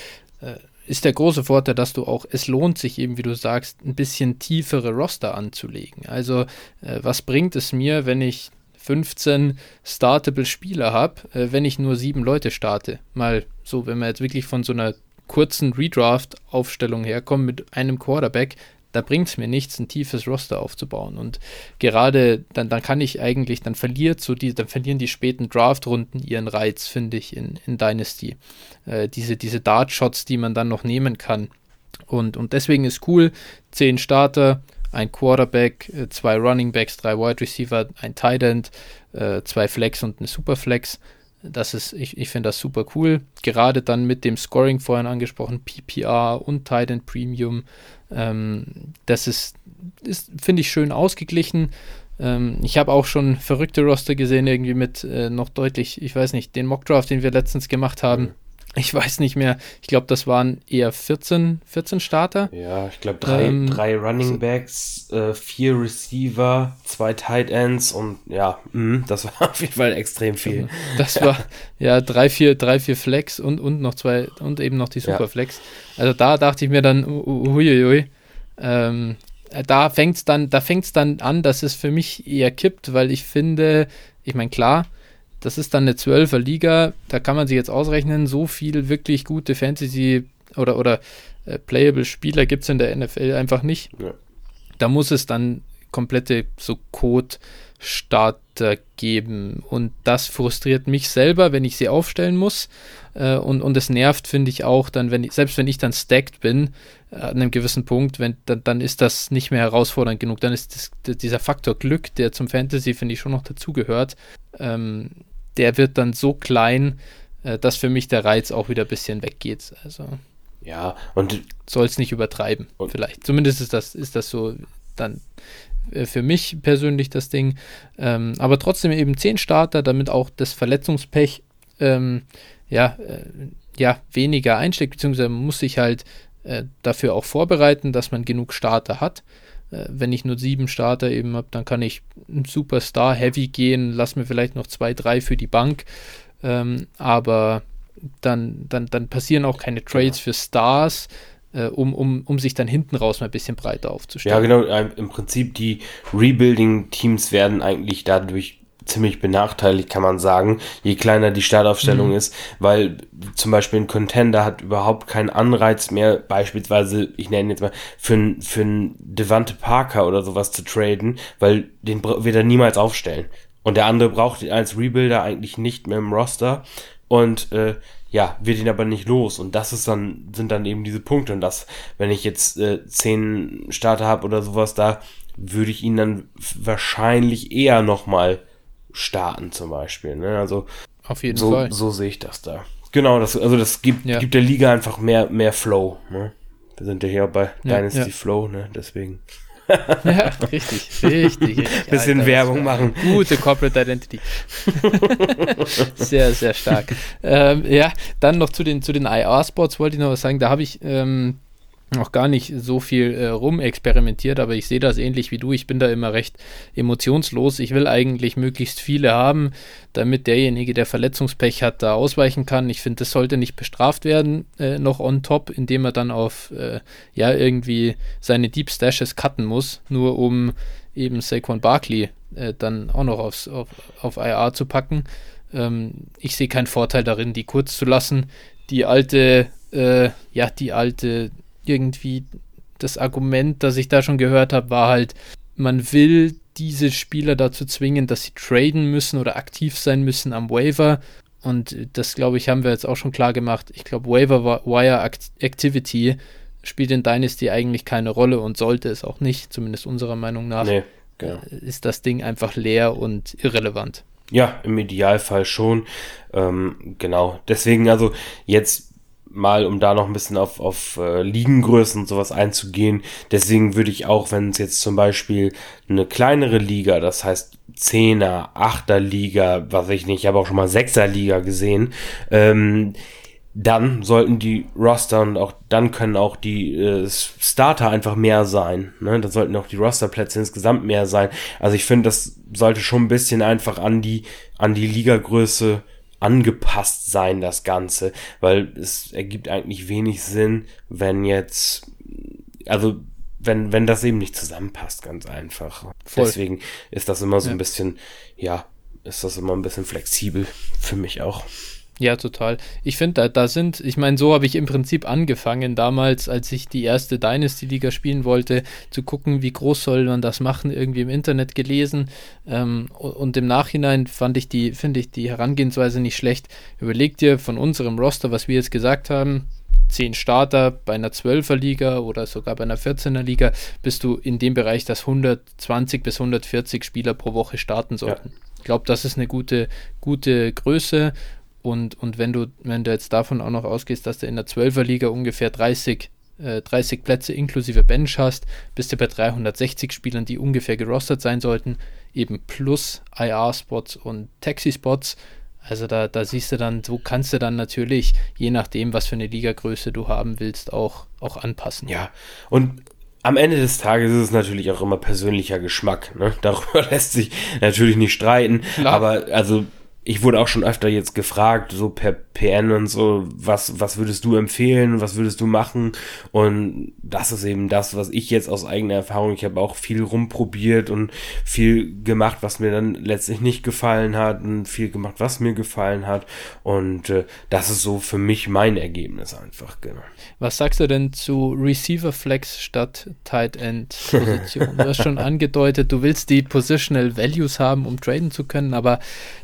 äh, ist der große Vorteil, dass du auch, es lohnt sich eben, wie du sagst, ein bisschen tiefere Roster anzulegen. Also, äh, was bringt es mir, wenn ich 15 startable Spieler habe, äh, wenn ich nur sieben Leute starte? Mal so, wenn man jetzt wirklich von so einer kurzen Redraft-Aufstellung herkommen mit einem Quarterback, da bringt es mir nichts, ein tiefes Roster aufzubauen. Und gerade dann, dann kann ich eigentlich, dann verliert so die, dann verlieren die späten Draft-Runden ihren Reiz, finde ich, in, in Dynasty. Äh, diese, diese Dart-Shots, die man dann noch nehmen kann. Und, und deswegen ist cool, 10 Starter, ein Quarterback, äh, zwei Running Backs, drei Wide Receiver, ein Tight End, äh, zwei Flex und eine Superflex. Das ist, ich, ich finde das super cool. Gerade dann mit dem Scoring vorhin angesprochen, PPR und Tight End Premium. Ähm, das ist, ist finde ich, schön ausgeglichen. Ähm, ich habe auch schon verrückte Roster gesehen, irgendwie mit äh, noch deutlich, ich weiß nicht, den Mockdraft, den wir letztens gemacht haben. Ich weiß nicht mehr, ich glaube, das waren eher 14, 14 Starter. Ja, ich glaube, drei, ähm, drei Running Backs, äh, vier Receiver, zwei Tight Ends und ja, mh, das war (laughs) auf jeden Fall extrem viel. Das war ja drei, vier, drei, vier Flex und, und noch zwei und eben noch die Superflex. Ja. Also da dachte ich mir dann, uiuiui, ähm, da fängt es dann, da fängt's dann an, dass es für mich eher kippt, weil ich finde, ich meine, klar, das ist dann eine 12er Liga, da kann man sich jetzt ausrechnen, so viel wirklich gute Fantasy oder, oder äh, Playable Spieler gibt es in der NFL einfach nicht. Ja. Da muss es dann komplette so Code-Starter geben. Und das frustriert mich selber, wenn ich sie aufstellen muss. Äh, und, und es nervt, finde ich auch, dann, wenn ich, selbst wenn ich dann stacked bin, äh, an einem gewissen Punkt, wenn, dann, dann ist das nicht mehr herausfordernd genug. Dann ist das, dieser Faktor Glück, der zum Fantasy, finde ich, schon noch dazugehört, ähm, der wird dann so klein, äh, dass für mich der Reiz auch wieder ein bisschen weggeht. Also ja, und soll es nicht übertreiben, vielleicht. Zumindest ist das, ist das so dann äh, für mich persönlich das Ding. Ähm, aber trotzdem eben zehn Starter, damit auch das Verletzungspech ähm, ja, äh, ja, weniger einsteckt, beziehungsweise muss sich halt äh, dafür auch vorbereiten, dass man genug Starter hat. Äh, wenn ich nur sieben Starter eben habe, dann kann ich Superstar Heavy gehen, lass mir vielleicht noch zwei, drei für die Bank. Ähm, aber dann, dann, dann passieren auch keine Trades ja. für Stars, äh, um, um, um sich dann hinten raus mal ein bisschen breiter aufzustellen. Ja, genau. Im Prinzip die Rebuilding-Teams werden eigentlich dadurch ziemlich benachteiligt, kann man sagen, je kleiner die Startaufstellung mhm. ist, weil zum Beispiel ein Contender hat überhaupt keinen Anreiz mehr, beispielsweise, ich nenne jetzt mal, für, für einen Devante Parker oder sowas zu traden, weil den wird er niemals aufstellen. Und der andere braucht ihn als Rebuilder eigentlich nicht mehr im Roster und äh, ja, wird ihn aber nicht los. Und das ist dann, sind dann eben diese Punkte. Und das, wenn ich jetzt äh, zehn Starter habe oder sowas da, würde ich ihn dann wahrscheinlich eher nochmal starten zum Beispiel. Ne? Also auf jeden so, Fall. So sehe ich das da. Genau, das, also das gibt, ja. gibt der Liga einfach mehr, mehr Flow. Ne? Wir sind ja hier bei ja, Dynasty ja. Flow, ne? Deswegen. (laughs) ja, richtig, richtig. richtig (laughs) Bisschen Alter, Werbung machen. Gute Corporate Identity. (laughs) sehr, sehr stark. Ähm, ja, dann noch zu den, zu den IR-Spots wollte ich noch was sagen. Da habe ich ähm, noch gar nicht so viel äh, rumexperimentiert, aber ich sehe das ähnlich wie du. Ich bin da immer recht emotionslos. Ich will eigentlich möglichst viele haben, damit derjenige, der Verletzungspech hat, da ausweichen kann. Ich finde, das sollte nicht bestraft werden, äh, noch on top, indem er dann auf, äh, ja, irgendwie seine Deep Stashes cutten muss, nur um eben Saquon Barkley äh, dann auch noch aufs, auf, auf IR zu packen. Ähm, ich sehe keinen Vorteil darin, die kurz zu lassen. Die alte, äh, ja, die alte irgendwie das Argument, das ich da schon gehört habe, war halt, man will diese Spieler dazu zwingen, dass sie traden müssen oder aktiv sein müssen am Waiver. Und das, glaube ich, haben wir jetzt auch schon klar gemacht. Ich glaube, Waiver Wire Activity spielt in Dynasty eigentlich keine Rolle und sollte es auch nicht, zumindest unserer Meinung nach. Nee, genau. Ist das Ding einfach leer und irrelevant. Ja, im Idealfall schon. Ähm, genau. Deswegen, also jetzt mal, um da noch ein bisschen auf, auf äh, Ligengrößen und sowas einzugehen. Deswegen würde ich auch, wenn es jetzt zum Beispiel eine kleinere Liga, das heißt Zehner, Achter Liga, was ich nicht, ich habe auch schon mal Sechser Liga gesehen, ähm, dann sollten die Roster und auch dann können auch die äh, Starter einfach mehr sein. Ne? Dann sollten auch die Rosterplätze insgesamt mehr sein. Also ich finde, das sollte schon ein bisschen einfach an die an die Ligagröße angepasst sein, das Ganze, weil es ergibt eigentlich wenig Sinn, wenn jetzt, also wenn, wenn das eben nicht zusammenpasst, ganz einfach. Voll. Deswegen ist das immer so ja. ein bisschen, ja, ist das immer ein bisschen flexibel für mich auch. Ja, total. Ich finde, da, da sind, ich meine, so habe ich im Prinzip angefangen damals, als ich die erste Dynasty-Liga spielen wollte, zu gucken, wie groß soll man das machen, irgendwie im Internet gelesen. Ähm, und im Nachhinein fand ich die, finde ich die Herangehensweise nicht schlecht. Überleg dir von unserem Roster, was wir jetzt gesagt haben, 10 Starter bei einer 12er Liga oder sogar bei einer 14er Liga, bist du in dem Bereich, dass 120 bis 140 Spieler pro Woche starten sollten. Ja. Ich glaube, das ist eine gute, gute Größe. Und, und wenn du, wenn du jetzt davon auch noch ausgehst, dass du in der 12er Liga ungefähr 30 30 äh, Plätze inklusive Bench hast, bist du bei 360 Spielern, die ungefähr gerostet sein sollten, eben plus IR-Spots und Taxi-Spots. Also da, da siehst du dann, so kannst du dann natürlich, je nachdem, was für eine Ligagröße du haben willst, auch, auch anpassen. Ja, und am Ende des Tages ist es natürlich auch immer persönlicher Geschmack. Ne? (laughs) Darüber lässt sich natürlich nicht streiten. Klar. Aber also ich wurde auch schon öfter jetzt gefragt, so per PN und so, was, was würdest du empfehlen, was würdest du machen? Und das ist eben das, was ich jetzt aus eigener Erfahrung, ich habe auch viel rumprobiert und viel gemacht, was mir dann letztlich nicht gefallen hat und viel gemacht, was mir gefallen hat. Und äh, das ist so für mich mein Ergebnis einfach, genau. Was sagst du denn zu Receiver Flex statt Tight End Position? du hast schon (laughs) angedeutet, du willst die Positional Values haben, um traden zu können, aber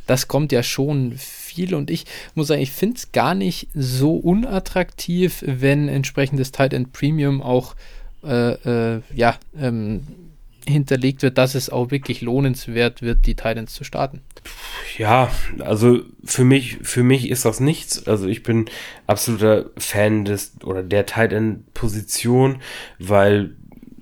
das kommt ja schon viel und ich muss sagen, ich finde es gar nicht so unattraktiv, wenn entsprechendes Tight End Premium auch äh, äh, ja, ähm, hinterlegt wird, dass es auch wirklich lohnenswert wird, die Titans zu starten. Ja, also für mich, für mich ist das nichts. Also ich bin absoluter Fan des oder der Titan Position, weil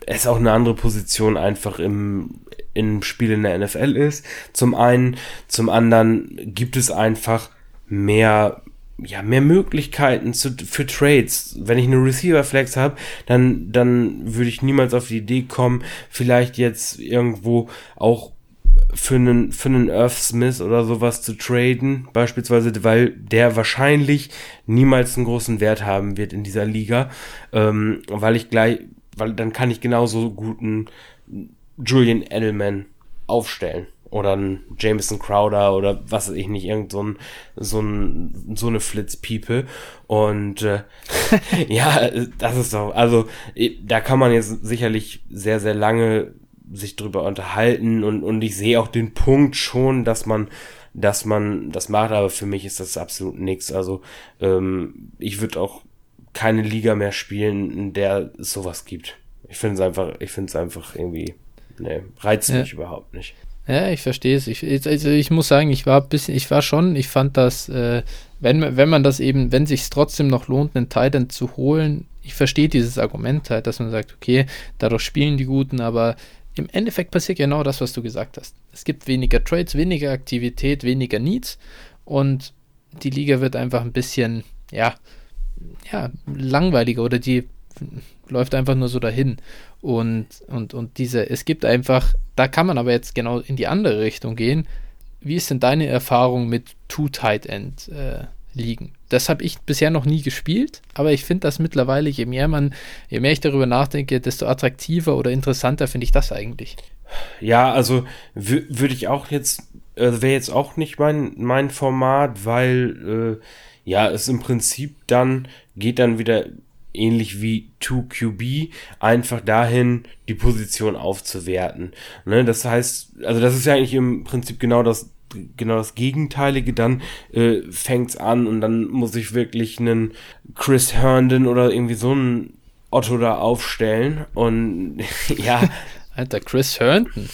es auch eine andere Position einfach im, im Spiel in der NFL ist. Zum einen, zum anderen gibt es einfach mehr ja, mehr Möglichkeiten zu, für Trades. Wenn ich eine Receiver Flex habe, dann, dann würde ich niemals auf die Idee kommen, vielleicht jetzt irgendwo auch für einen, für einen Earth Smith oder sowas zu traden, beispielsweise, weil der wahrscheinlich niemals einen großen Wert haben wird in dieser Liga, ähm, weil ich gleich, weil dann kann ich genauso guten Julian Edelman aufstellen oder ein Jameson Crowder oder was weiß ich nicht, irgend so, ein, so, ein, so eine Flitzpiepe. Und äh, (laughs) ja, das ist doch, also da kann man jetzt sicherlich sehr, sehr lange sich drüber unterhalten und, und ich sehe auch den Punkt schon, dass man dass man das macht, aber für mich ist das absolut nichts. Also ähm, ich würde auch keine Liga mehr spielen, in der es sowas gibt. Ich finde es einfach, ich finde es einfach irgendwie, ne, reizt ja. mich überhaupt nicht. Ja, ich verstehe es. Ich, also ich muss sagen, ich war ein bisschen, ich war schon, ich fand das, äh, wenn, wenn man das eben, wenn sich trotzdem noch lohnt, einen Titan zu holen, ich verstehe dieses Argument halt, dass man sagt, okay, dadurch spielen die Guten, aber im Endeffekt passiert genau das, was du gesagt hast. Es gibt weniger Trades, weniger Aktivität, weniger Needs und die Liga wird einfach ein bisschen, ja, ja, langweiliger oder die läuft einfach nur so dahin. Und, und, und diese, es gibt einfach, da kann man aber jetzt genau in die andere Richtung gehen. Wie ist denn deine Erfahrung mit Two Tight End äh, liegen? Das habe ich bisher noch nie gespielt, aber ich finde das mittlerweile, je mehr man, je mehr ich darüber nachdenke, desto attraktiver oder interessanter finde ich das eigentlich. Ja, also würde ich auch jetzt, äh, wäre jetzt auch nicht mein, mein Format, weil äh, ja, es im Prinzip dann geht dann wieder ähnlich wie 2QB, einfach dahin, die Position aufzuwerten. Ne, das heißt, also das ist ja eigentlich im Prinzip genau das genau das Gegenteilige, dann äh, fängt's an und dann muss ich wirklich einen Chris Herndon oder irgendwie so einen Otto da aufstellen und (laughs) ja. Alter, Chris Herndon.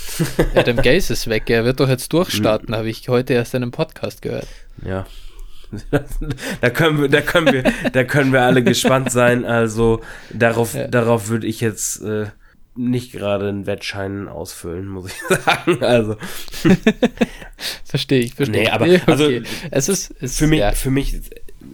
Adam (laughs) Gaze ist weg, er wird doch jetzt durchstarten, habe ich heute erst in einem Podcast gehört. Ja, (laughs) da können wir, da können wir, da können wir alle gespannt sein. Also darauf, ja. darauf würde ich jetzt äh, nicht gerade einen Wettschein ausfüllen, muss ich (laughs) sagen. Also (laughs) verstehe ich, verstehe. Nee, aber also es ist, es, für mich, ja. für mich,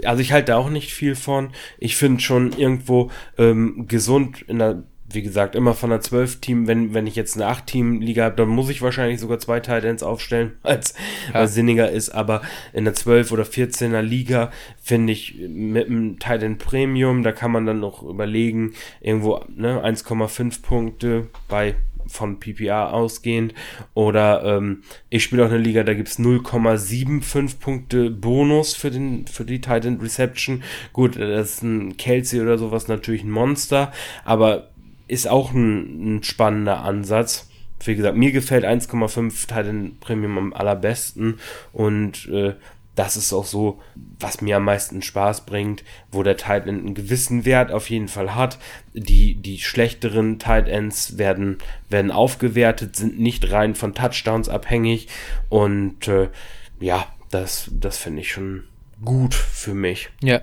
also ich halte da auch nicht viel von. Ich finde schon irgendwo ähm, gesund in der wie gesagt, immer von einer 12-Team, wenn, wenn ich jetzt eine 8-Team-Liga habe, dann muss ich wahrscheinlich sogar zwei Titans aufstellen, (laughs) als ja. sinniger ist, aber in der 12 oder 14er Liga finde ich mit einem Titan Premium, da kann man dann noch überlegen, irgendwo ne, 1,5 Punkte bei von PPR ausgehend. Oder ähm, ich spiele auch eine Liga, da gibt's 0,75 Punkte Bonus für, den, für die Titan Reception. Gut, das ist ein Kelsey oder sowas natürlich ein Monster, aber ist auch ein, ein spannender Ansatz. Wie gesagt, mir gefällt 1,5 Titan Premium am allerbesten und äh, das ist auch so, was mir am meisten Spaß bringt, wo der Tight End einen gewissen Wert auf jeden Fall hat. Die, die schlechteren Tight Ends werden, werden aufgewertet, sind nicht rein von Touchdowns abhängig und äh, ja, das, das finde ich schon gut für mich. Ja,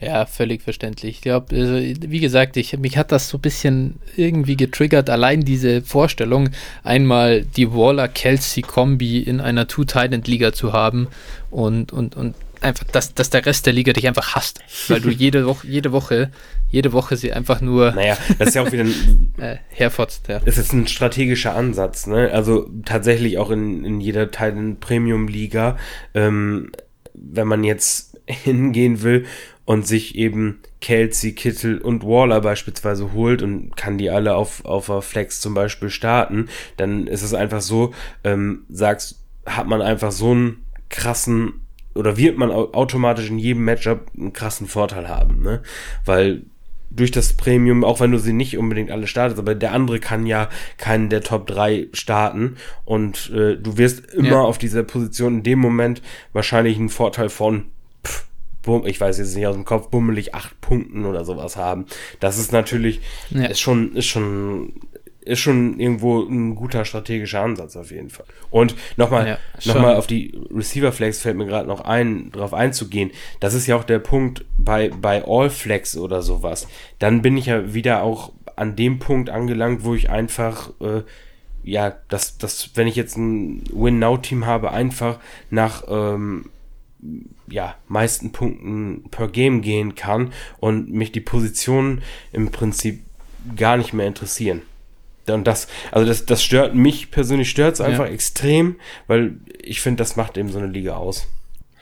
ja, völlig verständlich. Ich glaube, also, wie gesagt, ich, mich hat das so ein bisschen irgendwie getriggert, allein diese Vorstellung, einmal die Waller-Kelsey-Kombi in einer Two-Titan-Liga zu haben und, und, und einfach, dass, dass der Rest der Liga dich einfach hasst, weil du (laughs) jede Woche, jede Woche, jede Woche sie einfach nur. Naja, das ist ja auch wieder ein. (laughs) äh, herfotzt, ja. Das ist ein strategischer Ansatz, ne? Also tatsächlich auch in, in jeder Titan Premium-Liga, ähm, wenn man jetzt (laughs) hingehen will und sich eben Kelsey, Kittel und Waller beispielsweise holt und kann die alle auf, auf der Flex zum Beispiel starten, dann ist es einfach so, ähm, sagst, hat man einfach so einen krassen oder wird man automatisch in jedem Matchup einen krassen Vorteil haben, ne? Weil durch das Premium, auch wenn du sie nicht unbedingt alle startest, aber der andere kann ja keinen der Top 3 starten und äh, du wirst immer ja. auf dieser Position in dem Moment wahrscheinlich einen Vorteil von ich weiß jetzt nicht aus dem Kopf, bummelig acht Punkten oder sowas haben. Das ist natürlich, ja. ist schon, ist schon, ist schon irgendwo ein guter strategischer Ansatz auf jeden Fall. Und nochmal, ja, nochmal auf die Receiver Flex fällt mir gerade noch ein, drauf einzugehen. Das ist ja auch der Punkt bei, bei All Flex oder sowas. Dann bin ich ja wieder auch an dem Punkt angelangt, wo ich einfach, äh, ja, dass, dass, wenn ich jetzt ein Win-Now-Team habe, einfach nach, ähm, ja, meisten Punkten per Game gehen kann und mich die Positionen im Prinzip gar nicht mehr interessieren. Und das, also das, das stört mich persönlich stört es einfach ja. extrem, weil ich finde, das macht eben so eine Liga aus.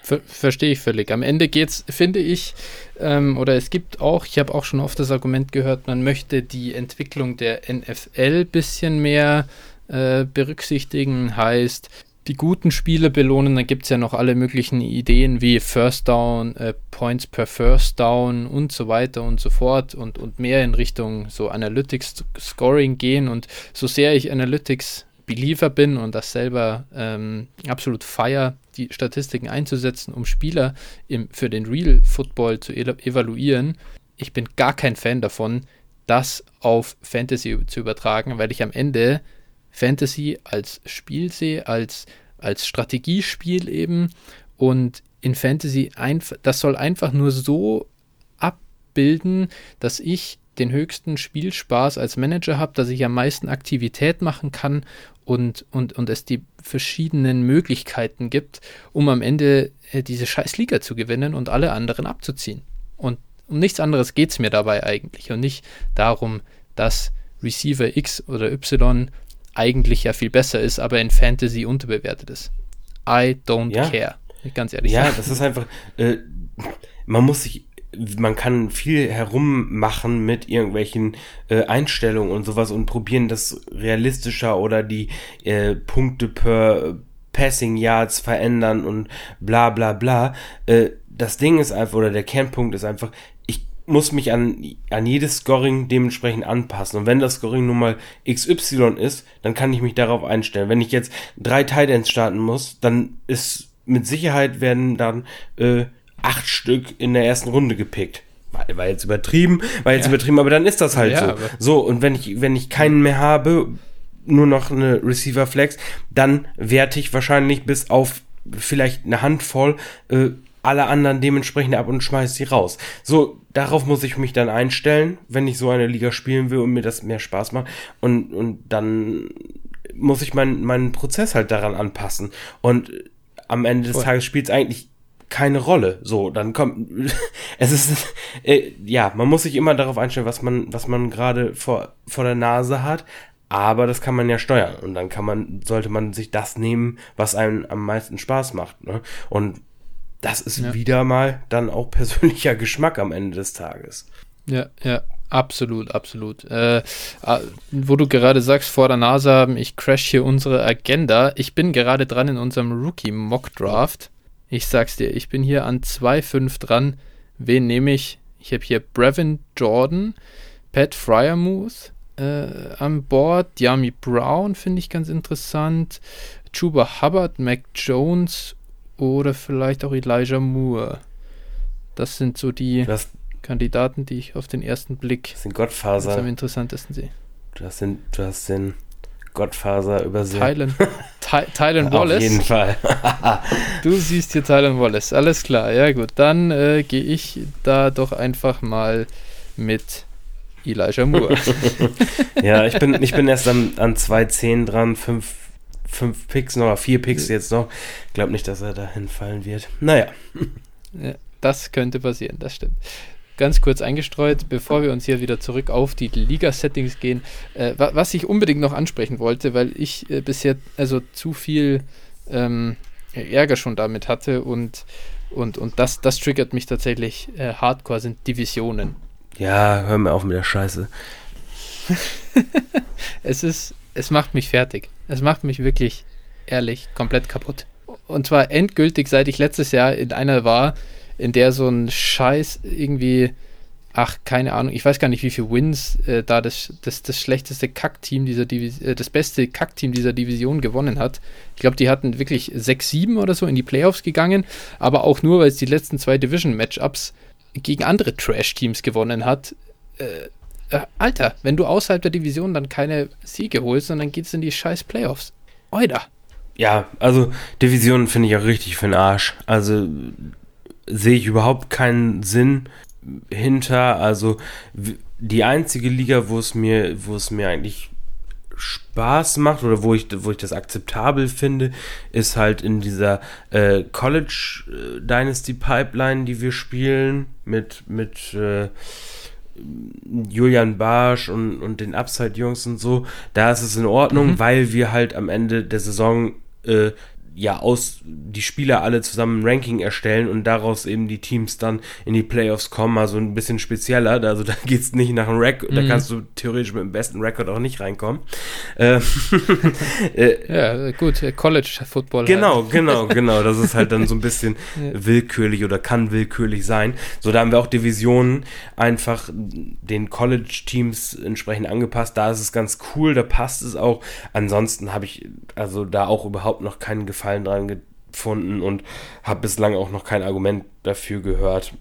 Ver Verstehe ich völlig. Am Ende geht's, finde ich, ähm, oder es gibt auch, ich habe auch schon oft das Argument gehört, man möchte die Entwicklung der NFL bisschen mehr äh, berücksichtigen. Heißt, die guten Spiele belohnen, dann gibt es ja noch alle möglichen Ideen wie First Down, äh, Points per First Down und so weiter und so fort und, und mehr in Richtung so Analytics Scoring gehen. Und so sehr ich Analytics Believer bin und das selber ähm, absolut feier, die Statistiken einzusetzen, um Spieler im, für den Real Football zu evaluieren, ich bin gar kein Fan davon, das auf Fantasy zu übertragen, weil ich am Ende Fantasy als Spiel sehe, als, als Strategiespiel eben. Und in Fantasy, einf das soll einfach nur so abbilden, dass ich den höchsten Spielspaß als Manager habe, dass ich am meisten Aktivität machen kann und, und, und es die verschiedenen Möglichkeiten gibt, um am Ende äh, diese scheiß Liga zu gewinnen und alle anderen abzuziehen. Und um nichts anderes geht es mir dabei eigentlich und nicht darum, dass Receiver X oder Y eigentlich ja viel besser ist, aber in Fantasy unterbewertet ist. I don't ja. care. Ganz ehrlich. Ja, sagen. das ist einfach, äh, man muss sich, man kann viel herummachen mit irgendwelchen äh, Einstellungen und sowas und probieren das realistischer oder die äh, Punkte per Passing Yards verändern und bla bla bla. Äh, das Ding ist einfach, oder der Kernpunkt ist einfach, muss mich an, an jedes Scoring dementsprechend anpassen. Und wenn das Scoring nun mal XY ist, dann kann ich mich darauf einstellen. Wenn ich jetzt drei Titans starten muss, dann ist mit Sicherheit werden dann äh, acht Stück in der ersten Runde gepickt. War, war jetzt übertrieben, war jetzt ja. übertrieben, aber dann ist das halt ja, so. So, und wenn ich, wenn ich keinen mehr habe, nur noch eine Receiver Flex, dann werte ich wahrscheinlich bis auf vielleicht eine Handvoll äh, alle anderen dementsprechend ab und schmeiß sie raus. So, darauf muss ich mich dann einstellen, wenn ich so eine Liga spielen will und mir das mehr Spaß macht. Und, und dann muss ich meinen meinen Prozess halt daran anpassen. Und am Ende des Voll. Tages spielt es eigentlich keine Rolle. So, dann kommt, (laughs) es ist, äh, ja, man muss sich immer darauf einstellen, was man, was man gerade vor, vor der Nase hat. Aber das kann man ja steuern. Und dann kann man, sollte man sich das nehmen, was einem am meisten Spaß macht. Ne? Und das ist ja. wieder mal dann auch persönlicher Geschmack am Ende des Tages. Ja, ja, absolut, absolut. Äh, ah, wo du gerade sagst, vor der Nase haben, ich crash hier unsere Agenda. Ich bin gerade dran in unserem Rookie Mock Draft. Ich sag's dir, ich bin hier an 2-5 dran. Wen nehme ich? Ich habe hier Brevin Jordan, Pat Fryermuth äh, an Bord, Yami Brown finde ich ganz interessant, Chuba Hubbard, Mac Jones oder vielleicht auch Elijah Moore. Das sind so die hast, Kandidaten, die ich auf den ersten Blick als Gottfaser. am interessantesten sehe. Du hast den, du hast den Gottfaser übersehen. Tylen, (laughs) Ty Tylen Auf Wallace. jeden Fall. (laughs) Du siehst hier Tylen Wallace. Alles klar. Ja, gut. Dann äh, gehe ich da doch einfach mal mit Elijah Moore. (laughs) ja, ich bin, ich bin erst an, an 2.10 dran, fünf, fünf Picks noch, vier Picks jetzt noch. Ich glaube nicht, dass er da hinfallen wird. Naja. (laughs) Ja, das könnte passieren, das stimmt. Ganz kurz eingestreut, bevor wir uns hier wieder zurück auf die Liga-Settings gehen, äh, wa was ich unbedingt noch ansprechen wollte, weil ich äh, bisher also zu viel ähm, Ärger schon damit hatte und, und, und das, das triggert mich tatsächlich äh, hardcore, sind Divisionen. Ja, hör mir auf mit der Scheiße. (laughs) Es ist, es macht mich fertig. Es macht mich wirklich, ehrlich, komplett kaputt. Und zwar endgültig, seit ich letztes Jahr in einer war, in der so ein Scheiß irgendwie, ach, keine Ahnung, ich weiß gar nicht, wie viele Wins äh, da das, das, das schlechteste Kackteam dieser Division, äh, das beste Kackteam dieser Division gewonnen hat. Ich glaube, die hatten wirklich 6-7 oder so in die Playoffs gegangen, aber auch nur, weil es die letzten zwei Division-Matchups gegen andere Trash-Teams gewonnen hat. Äh, äh, Alter, wenn du außerhalb der Division dann keine Siege holst, dann geht es in die scheiß Playoffs. Oida. Ja, also Divisionen finde ich auch richtig für den Arsch. Also sehe ich überhaupt keinen Sinn hinter. Also die einzige Liga, wo es mir, wo es mir eigentlich Spaß macht oder wo ich, wo ich das akzeptabel finde, ist halt in dieser äh, College äh, Dynasty Pipeline, die wir spielen, mit, mit äh, Julian Barsch und, und den Upside-Jungs und so, da ist es in Ordnung, weil wir halt am Ende der Saison äh, ja aus die Spieler alle zusammen ein Ranking erstellen und daraus eben die Teams dann in die Playoffs kommen, also ein bisschen spezieller. Also da geht's nicht nach einem Rekord, da Mhm. kannst du theoretisch mit dem besten Rekord auch nicht reinkommen. Äh, (laughs) äh, Ja, gut, äh, College Football. Genau, genau, genau. Das ist halt dann so ein bisschen (laughs) Ja. willkürlich oder kann willkürlich sein. So, da haben wir auch Divisionen einfach den College-Teams entsprechend angepasst. Da ist es ganz cool, da passt es auch. Ansonsten habe ich also da auch überhaupt noch keinen Gefallen dran gefunden und habe bislang auch noch kein Argument dafür gehört.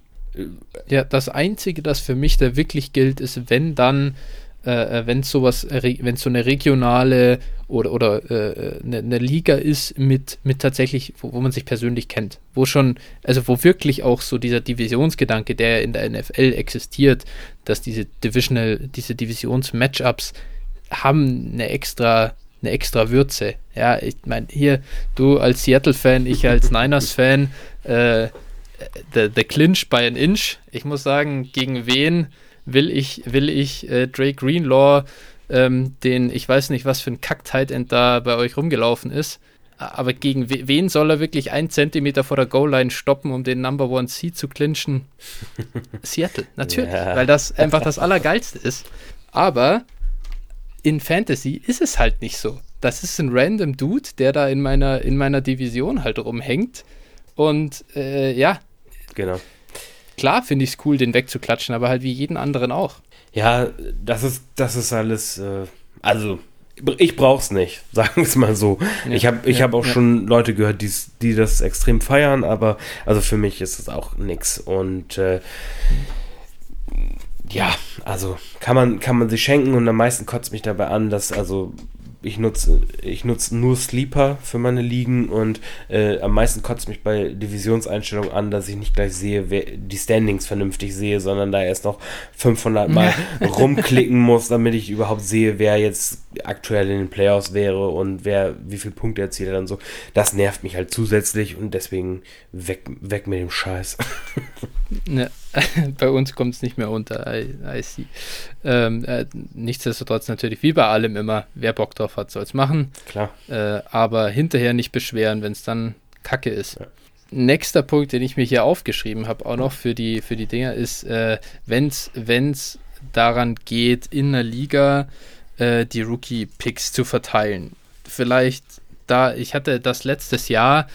Ja, das Einzige, das für mich da wirklich gilt, ist, wenn dann, äh, wenn es sowas, wenn es so eine regionale oder, oder äh, eine, eine Liga ist mit, mit tatsächlich, wo, wo man sich persönlich kennt, wo schon, also wo wirklich auch so dieser Divisionsgedanke, der in der NFL existiert, dass diese Divisional, diese Divisions-Matchups haben eine extra, eine extra Würze. Ja, ich meine, hier, du als Seattle-Fan, ich als (laughs) Niners-Fan, äh, the, the Clinch by an Inch. Ich muss sagen, gegen wen will ich, will ich äh, Drake Greenlaw, ähm, den, ich weiß nicht, was für ein Kack-Tight End da bei euch rumgelaufen ist, aber gegen we wen soll er wirklich einen Zentimeter vor der Goal-Line stoppen, um den Number One Seed zu clinchen? (laughs) Seattle, natürlich, Ja. weil das einfach das Allergeilste ist. Aber in Fantasy ist es halt nicht so. Das ist ein random Dude, der da in meiner, in meiner Division halt rumhängt. Und äh, ja, Genau. klar finde ich es cool, den wegzuklatschen, aber halt wie jeden anderen auch. Ja, das ist, das ist alles, äh, also ich brauch's nicht, (laughs) sagen wir es mal so. Ja, ich habe ich ja, hab auch ja. schon Leute gehört, die's, die das extrem feiern, aber also für mich ist es auch nix. Und äh, ja, also kann man, kann man sich schenken und am meisten kotzt mich dabei an, dass also ich nutze ich nutze nur Sleeper für meine Ligen und äh, am meisten kotzt mich bei Divisionseinstellungen an, dass ich nicht gleich sehe, wer die Standings vernünftig sehe, sondern da erst noch 500 Mal rumklicken (laughs) muss, damit ich überhaupt sehe, wer jetzt aktuell in den Playoffs wäre und wer wie viele Punkte erzielt hat und so. Das nervt mich halt zusätzlich und deswegen weg, weg mit dem Scheiß. (laughs) Ne, (laughs) bei uns kommt es nicht mehr unter, I, I see. Ähm, äh, nichtsdestotrotz natürlich, wie bei allem immer, wer Bock drauf hat, soll es machen. Klar. Äh, aber hinterher nicht beschweren, wenn es dann Kacke ist. Ja. Nächster Punkt, den ich mir hier aufgeschrieben habe, auch noch für die, für die Dinger, ist, äh, wenn es daran geht, in der Liga äh, die Rookie-Picks zu verteilen. Vielleicht da, ich hatte das letztes Jahr,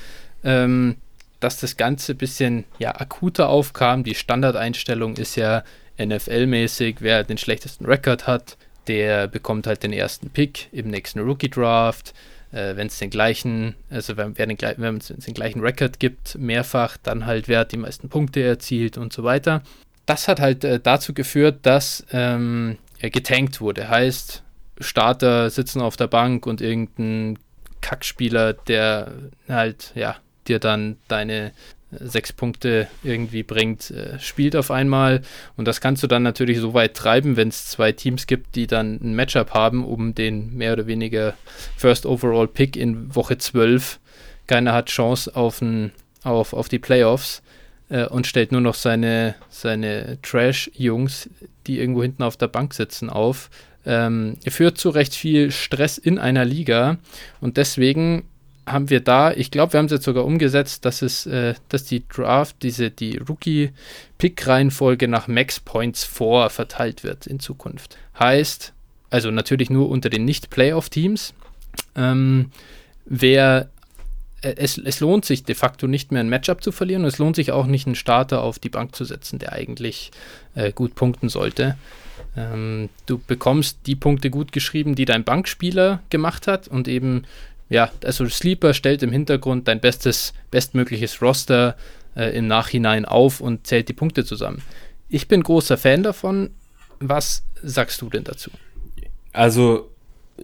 ähm, dass das Ganze ein bisschen ja, akuter aufkam. Die Standardeinstellung ist ja NFL-mäßig, wer den schlechtesten Rekord hat, der bekommt halt den ersten Pick im nächsten Rookie-Draft. äh, wenn es den gleichen, also wenn, wer den, wenn es den gleichen Rekord gibt, mehrfach, dann halt wer hat die meisten Punkte erzielt und so weiter. Das hat halt äh, dazu geführt, dass ähm, er getankt wurde. Heißt, Starter sitzen auf der Bank und irgendein Kackspieler, der halt, ja, dir dann deine sechs Punkte irgendwie bringt, äh, spielt auf einmal. Und das kannst du dann natürlich so weit treiben, wenn es zwei Teams gibt, die dann ein Matchup haben, um den mehr oder weniger First Overall Pick in Woche 12. Keiner hat Chance auf, ein, auf, auf die Playoffs äh, und stellt nur noch seine, seine Trash-Jungs, die irgendwo hinten auf der Bank sitzen, auf. Ähm, führt zu recht viel Stress in einer Liga und deswegen haben wir da, ich glaube, wir haben es jetzt sogar umgesetzt, dass es, äh, dass die Draft, diese, die Rookie-Pick-Reihenfolge nach Max Points vor verteilt wird in Zukunft. Heißt, also natürlich nur unter den Nicht-Playoff-Teams. Ähm, wer äh, es, es, lohnt sich de facto nicht mehr ein Matchup zu verlieren und es lohnt sich auch nicht, einen Starter auf die Bank zu setzen, der eigentlich äh, gut punkten sollte. Ähm, du bekommst die Punkte gut geschrieben, die dein Bankspieler gemacht hat und eben ja, also Sleeper stellt im Hintergrund dein bestes, bestmögliches Roster äh, im Nachhinein auf und zählt die Punkte zusammen. Ich bin großer Fan davon. Was sagst du denn dazu? Also äh,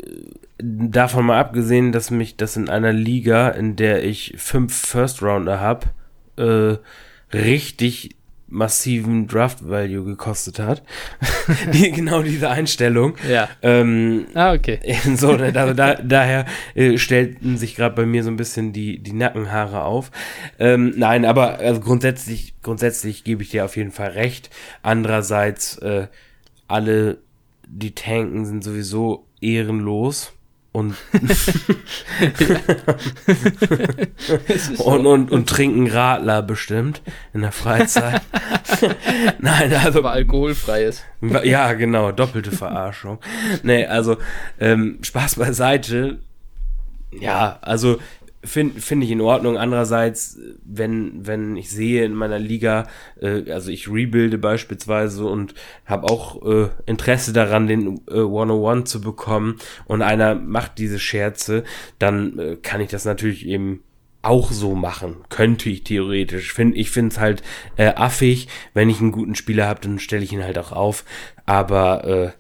davon mal abgesehen, dass mich das in einer Liga, in der ich fünf First Rounder habe, äh, richtig massiven Draft Value gekostet hat. (laughs) Die, genau diese Einstellung. Ja. Ähm, ah, okay. (laughs) So, da, da, (laughs) daher äh, stellten sich gerade bei mir so ein bisschen die, die Nackenhaare auf. Ähm, nein, aber also grundsätzlich, grundsätzlich gebe ich dir auf jeden Fall recht. Andererseits, äh, alle, die tanken, sind sowieso ehrenlos und, (laughs) und, und, und, trinken Radler bestimmt in der Freizeit. (laughs) Nein, also. Aber alkoholfreies. Ja, genau, doppelte Verarschung. nee, also ähm, Spaß beiseite. Ja, also finde find ich in Ordnung. Andererseits, wenn, wenn ich sehe in meiner Liga, äh, also ich rebuilde beispielsweise und habe auch äh, Interesse daran, den äh, 101 zu bekommen und einer macht diese Scherze, dann äh, kann ich das natürlich eben auch so machen. Könnte ich theoretisch. Find, ich finde es halt äh, affig. Wenn ich einen guten Spieler habe, dann stelle ich ihn halt auch auf. Aber, äh,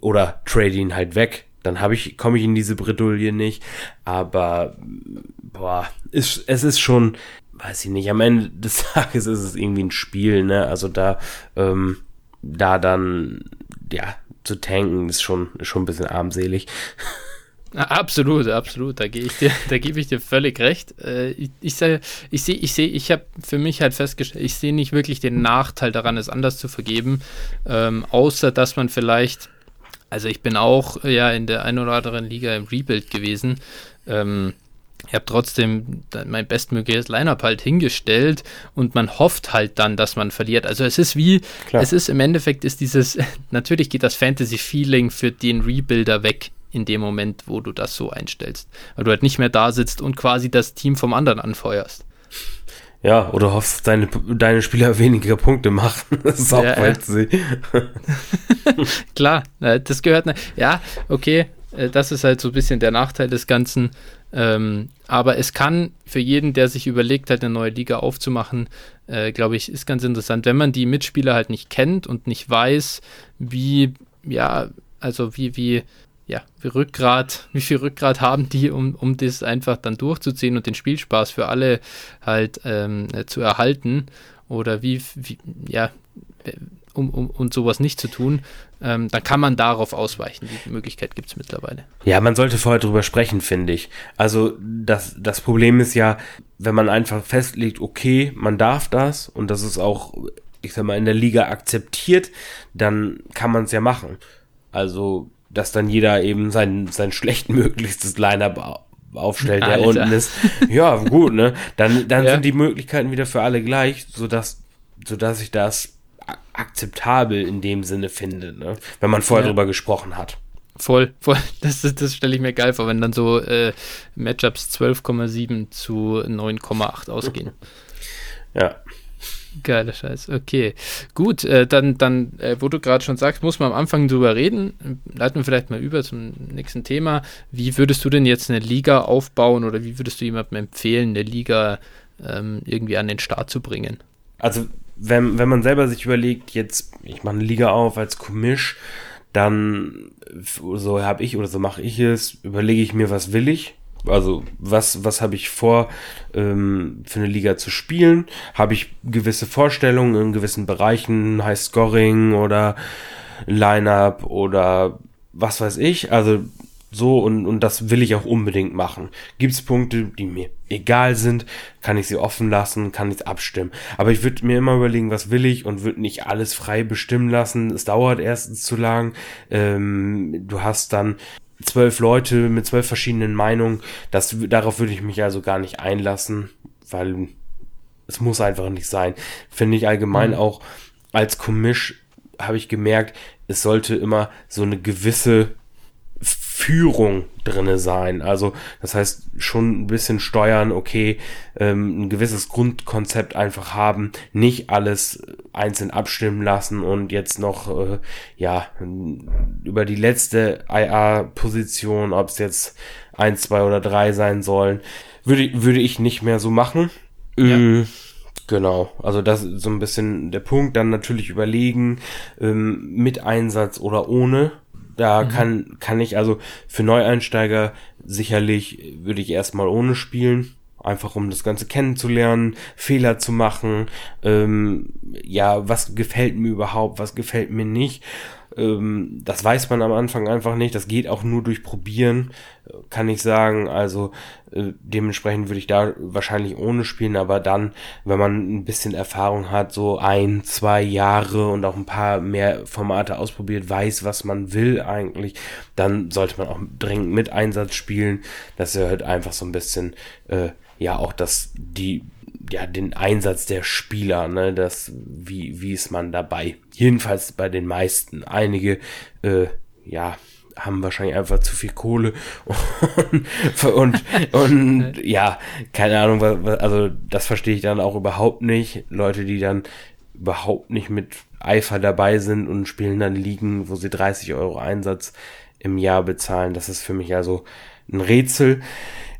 oder trade ihn halt weg dann habe ich, komme ich in diese Bredouille nicht. Aber boah, ist, es ist schon, weiß ich nicht, am Ende (laughs) des Tages ist es irgendwie ein Spiel, ne? Also da, ähm, da dann, ja, zu tanken ist schon, schon ein bisschen armselig. Absolut, absolut. Da gehe ich dir, da gebe ich dir völlig recht. Äh, ich, ich sehe, ich sehe, ich sehe, ich habe für mich halt festgestellt, ich sehe nicht wirklich den Nachteil daran, es anders zu vergeben, ähm, außer dass man vielleicht also ich bin auch äh, ja in der einen oder anderen Liga im Rebuild gewesen. Ähm, ich habe trotzdem mein bestmögliches Lineup halt hingestellt und man hofft halt dann, dass man verliert. Also es ist wie, Klar. es ist im Endeffekt ist dieses, (laughs) natürlich geht das Fantasy-Feeling für den Rebuilder weg in dem Moment, wo du das so einstellst. Weil du halt nicht mehr da sitzt und quasi das Team vom anderen anfeuerst. Ja, oder hoffst, deine, deine Spieler (laughs) weniger Punkte machen. (laughs) Das ist auch ja, sie. (laughs) Klar, das gehört. Ja, okay, äh, das ist halt so ein bisschen der Nachteil des Ganzen. Ähm, aber es kann für jeden, der sich überlegt hat, eine neue Liga aufzumachen, äh, glaube ich, ist ganz interessant, wenn man die Mitspieler halt nicht kennt und nicht weiß, wie, ja, also wie, wie ja, wie Rückgrat, (laughs) wie viel Rückgrat haben die, um, um das einfach dann durchzuziehen und den Spielspaß für alle halt ähm, äh, zu erhalten oder wie, wie ja, um, um, um sowas nicht zu tun, ähm, dann kann man darauf ausweichen. Die Möglichkeit gibt es mittlerweile. Ja, man sollte vorher drüber sprechen, finde ich. Also das, das Problem ist ja, wenn man einfach festlegt, okay, man darf das und das ist auch, ich sag mal, in der Liga akzeptiert, dann kann man es ja machen. Also dass dann jeder eben sein, sein schlechtmöglichstes Line-Up aufstellt, der Alter. unten ist. Ja, gut, ne? Dann, dann (laughs) ja. sind die Möglichkeiten wieder für alle gleich, sodass, sodass ich das akzeptabel in dem Sinne finde, ne? Wenn man vorher ja. drüber gesprochen hat. Voll, voll. (laughs) Das, das stelle ich mir geil vor, wenn dann so äh, Matchups 12,7 zu 9,8 ausgehen. (laughs) Ja. Geiler Scheiß, okay. Gut, äh, dann, dann äh, wo du gerade schon sagst, muss man am Anfang drüber reden. Leiten wir vielleicht mal über zum nächsten Thema. Wie würdest du denn jetzt eine Liga aufbauen oder wie würdest du jemandem empfehlen, eine Liga ähm, irgendwie an den Start zu bringen? Also, wenn, wenn man selber sich überlegt, jetzt, ich mache eine Liga auf als Commish, dann, so habe ich oder so mache ich es, überlege ich mir, was will ich also was, was habe ich vor, ähm, für eine Liga zu spielen? Habe ich gewisse Vorstellungen in gewissen Bereichen, High Scoring oder Lineup oder was weiß ich? Also so und, und das will ich auch unbedingt machen. Gibt es Punkte, die mir egal sind, kann ich sie offen lassen, kann ich abstimmen. Aber ich würde mir immer überlegen, was will ich und würde nicht alles frei bestimmen lassen. Es dauert erstens zu lang. Ähm, du hast dann zwölf Leute mit zwölf verschiedenen Meinungen. Das, darauf würde ich mich also gar nicht einlassen, weil es muss einfach nicht sein. Finde ich allgemein mhm. auch als Commish habe ich gemerkt, es sollte immer so eine gewisse Führung drinne sein. Also das heißt schon ein bisschen steuern, okay, ähm, ein gewisses Grundkonzept einfach haben, nicht alles einzeln abstimmen lassen und jetzt noch äh, ja über die letzte IA-Position, ob es jetzt eins, zwei oder drei sein sollen, würde würde ich nicht mehr so machen. Ja. Ähm, Genau, also das ist so ein bisschen der Punkt. Dann natürlich überlegen, ähm, mit Einsatz oder ohne. Da mhm. kann, kann ich also für Neueinsteiger sicherlich würde ich erstmal ohne spielen. Einfach um das Ganze kennenzulernen, Fehler zu machen, ähm, ja, was gefällt mir überhaupt, was gefällt mir nicht. Ähm, das weiß man am Anfang einfach nicht. Das geht auch nur durch Probieren, kann ich sagen. Also äh, dementsprechend würde ich da wahrscheinlich ohne spielen, aber dann, wenn man ein bisschen Erfahrung hat, so ein, zwei Jahre und auch ein paar mehr Formate ausprobiert, weiß, was man will eigentlich, dann sollte man auch dringend mit Einsatz spielen. Das erhöht einfach so ein bisschen, äh, ja, auch das, die ja, den Einsatz der Spieler, ne, das, wie, wie ist man dabei? Jedenfalls bei den meisten. Einige, äh, ja, haben wahrscheinlich einfach zu viel Kohle (laughs) und, und, und (laughs) ja, keine Ahnung, also das verstehe ich dann auch überhaupt nicht. Leute, die dann überhaupt nicht mit Eifer dabei sind und spielen dann Ligen, wo sie 30 Euro Einsatz im Jahr bezahlen, das ist für mich also ein Rätsel.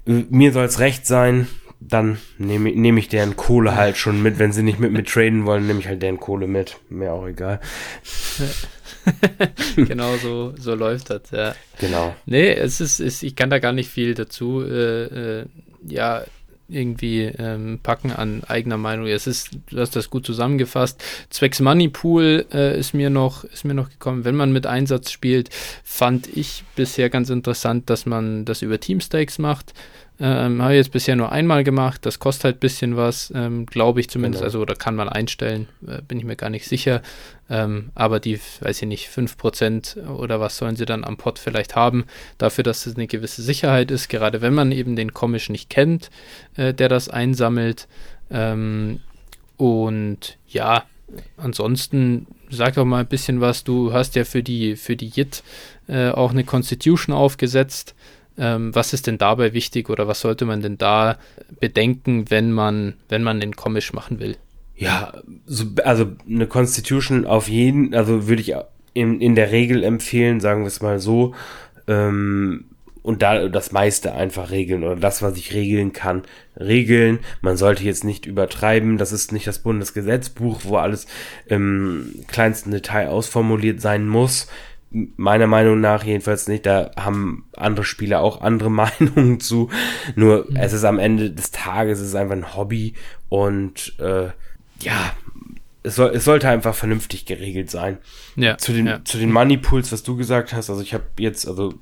Mir soll es recht sein, dann nehme nehm ich deren Kohle halt schon mit. Wenn sie nicht mit mir traden wollen, nehme ich halt deren Kohle mit. Mir auch egal. (laughs) genau so, so läuft das, ja. Genau. Nee, es ist, ist ich kann da gar nicht viel dazu, äh, äh, ja, irgendwie ähm, packen an eigener Meinung. Es ist, du hast das gut zusammengefasst. Zwecks Moneypool äh, ist mir noch, ist mir noch gekommen. Wenn man mit Einsatz spielt, fand ich bisher ganz interessant, dass man das über Teamstakes macht. Ähm, Habe ich jetzt bisher nur einmal gemacht. Das kostet halt ein bisschen was, ähm, glaube ich zumindest. Genau. Also, oder kann man einstellen, äh, bin ich mir gar nicht sicher. Ähm, aber die, weiß ich nicht, 5% oder was sollen sie dann am Pot vielleicht haben, dafür, dass es eine gewisse Sicherheit ist, gerade wenn man eben den Komisch nicht kennt, äh, der das einsammelt. Ähm, und ja, ansonsten sag doch mal ein bisschen was. Du hast ja für die, für die JIT äh, auch eine Constitution aufgesetzt. Ähm, was ist denn dabei wichtig oder was sollte man denn da bedenken, wenn man, wenn man den Komisch machen will? Ja, so, also eine Constitution auf jeden, also würde ich in, in der Regel empfehlen, sagen wir es mal so, ähm, und da das meiste einfach regeln oder das, was ich regeln kann, regeln. Man sollte jetzt nicht übertreiben. Das ist nicht das Bundesgesetzbuch, wo alles im kleinsten Detail ausformuliert sein muss meiner Meinung nach jedenfalls nicht. Da haben andere Spieler auch andere (laughs) Meinungen zu. Nur mhm. es ist am Ende des Tages es ist einfach ein Hobby und äh, ja, es, soll, es sollte einfach vernünftig geregelt sein. Ja, zu den, ja. zu den Money Pools, was du gesagt hast, also ich habe jetzt, also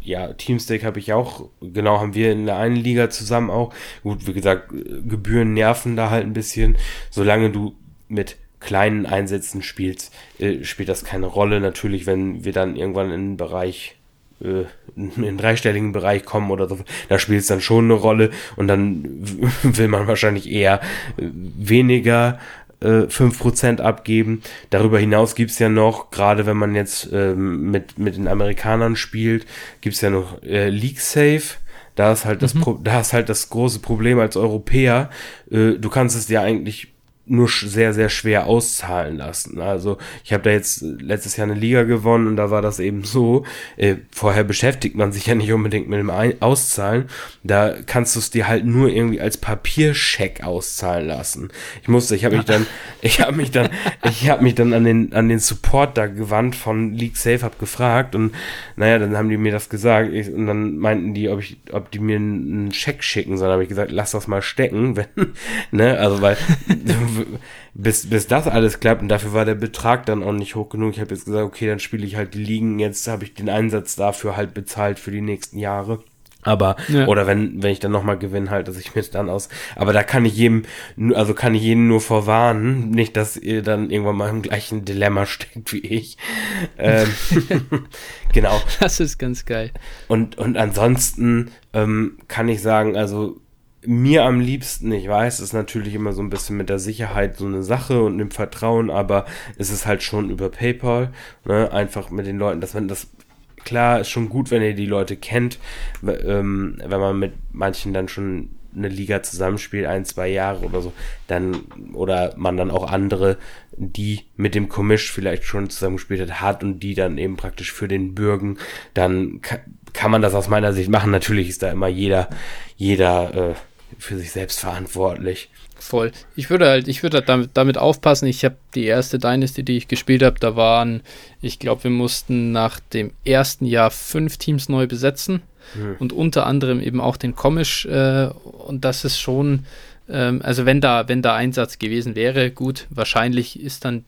ja, Teamstake habe ich auch, genau, haben wir in der einen Liga zusammen auch. Gut, wie gesagt, Gebühren nerven da halt ein bisschen. Solange du mit kleinen Einsätzen spielt, äh, spielt das keine Rolle. Natürlich, wenn wir dann irgendwann in einen Bereich, äh, in einen dreistelligen Bereich kommen oder so, da spielt es dann schon eine Rolle und dann (laughs) will man wahrscheinlich eher äh, weniger äh, 5% abgeben. Darüber hinaus gibt's ja noch, gerade wenn man jetzt ähm, mit, mit den Amerikanern spielt, gibt's ja noch äh, League Safe. Da ist halt das, mhm. Pro da ist halt das große Problem als Europäer. Äh, du kannst es dir eigentlich nur sehr, sehr schwer auszahlen lassen. Also ich habe da jetzt letztes Jahr eine Liga gewonnen und da war das eben so. Äh, vorher beschäftigt man sich ja nicht unbedingt mit dem Ein Auszahlen. Da kannst du es dir halt nur irgendwie als Papierscheck auszahlen lassen. Ich musste, ich habe mich dann, (laughs) ich habe mich dann, ich habe mich dann an den an den Support da gewandt von League Safe, hab gefragt und naja, dann haben die mir das gesagt ich, und dann meinten die, ob ich, ob die mir einen Scheck schicken sollen. habe ich gesagt, lass das mal stecken, (laughs) wenn, ne, also weil (laughs) bis, bis das alles klappt und dafür war der Betrag dann auch nicht hoch genug. Ich habe jetzt gesagt, okay, dann spiele ich halt die Ligen, jetzt habe ich den Einsatz dafür halt bezahlt für die nächsten Jahre. Aber, ja. oder wenn, wenn ich dann nochmal gewinne, halt, dass ich mir dann aus. Aber da kann ich jedem, also kann ich jeden nur vorwarnen, nicht, dass ihr dann irgendwann mal im gleichen Dilemma (laughs) steckt wie ich. Ähm, (laughs) genau. Das ist ganz geil. Und, und ansonsten ähm, kann ich sagen, also mir am liebsten, ich weiß, ist natürlich immer so ein bisschen mit der Sicherheit so eine Sache und dem Vertrauen, aber es ist halt schon über PayPal, ne, einfach mit den Leuten, dass man das klar ist schon gut, wenn ihr die Leute kennt, ähm, wenn man mit manchen dann schon eine Liga zusammenspielt, ein, zwei Jahre oder so, dann, oder man dann auch andere, die mit dem Commish vielleicht schon zusammengespielt hat, hat und die dann eben praktisch für den Bürgen, dann kann, man das aus meiner Sicht machen. Natürlich ist da immer jeder, jeder äh, für sich selbst verantwortlich. Voll. Ich würde halt, ich würde halt damit, damit aufpassen. Ich habe die erste Dynasty, die ich gespielt habe, da waren, ich glaube, wir mussten nach dem ersten Jahr fünf Teams neu besetzen mhm. und unter anderem eben auch den Komisch. Äh, und das ist schon, ähm, also wenn da, wenn da Einsatz gewesen wäre, gut, wahrscheinlich ist dann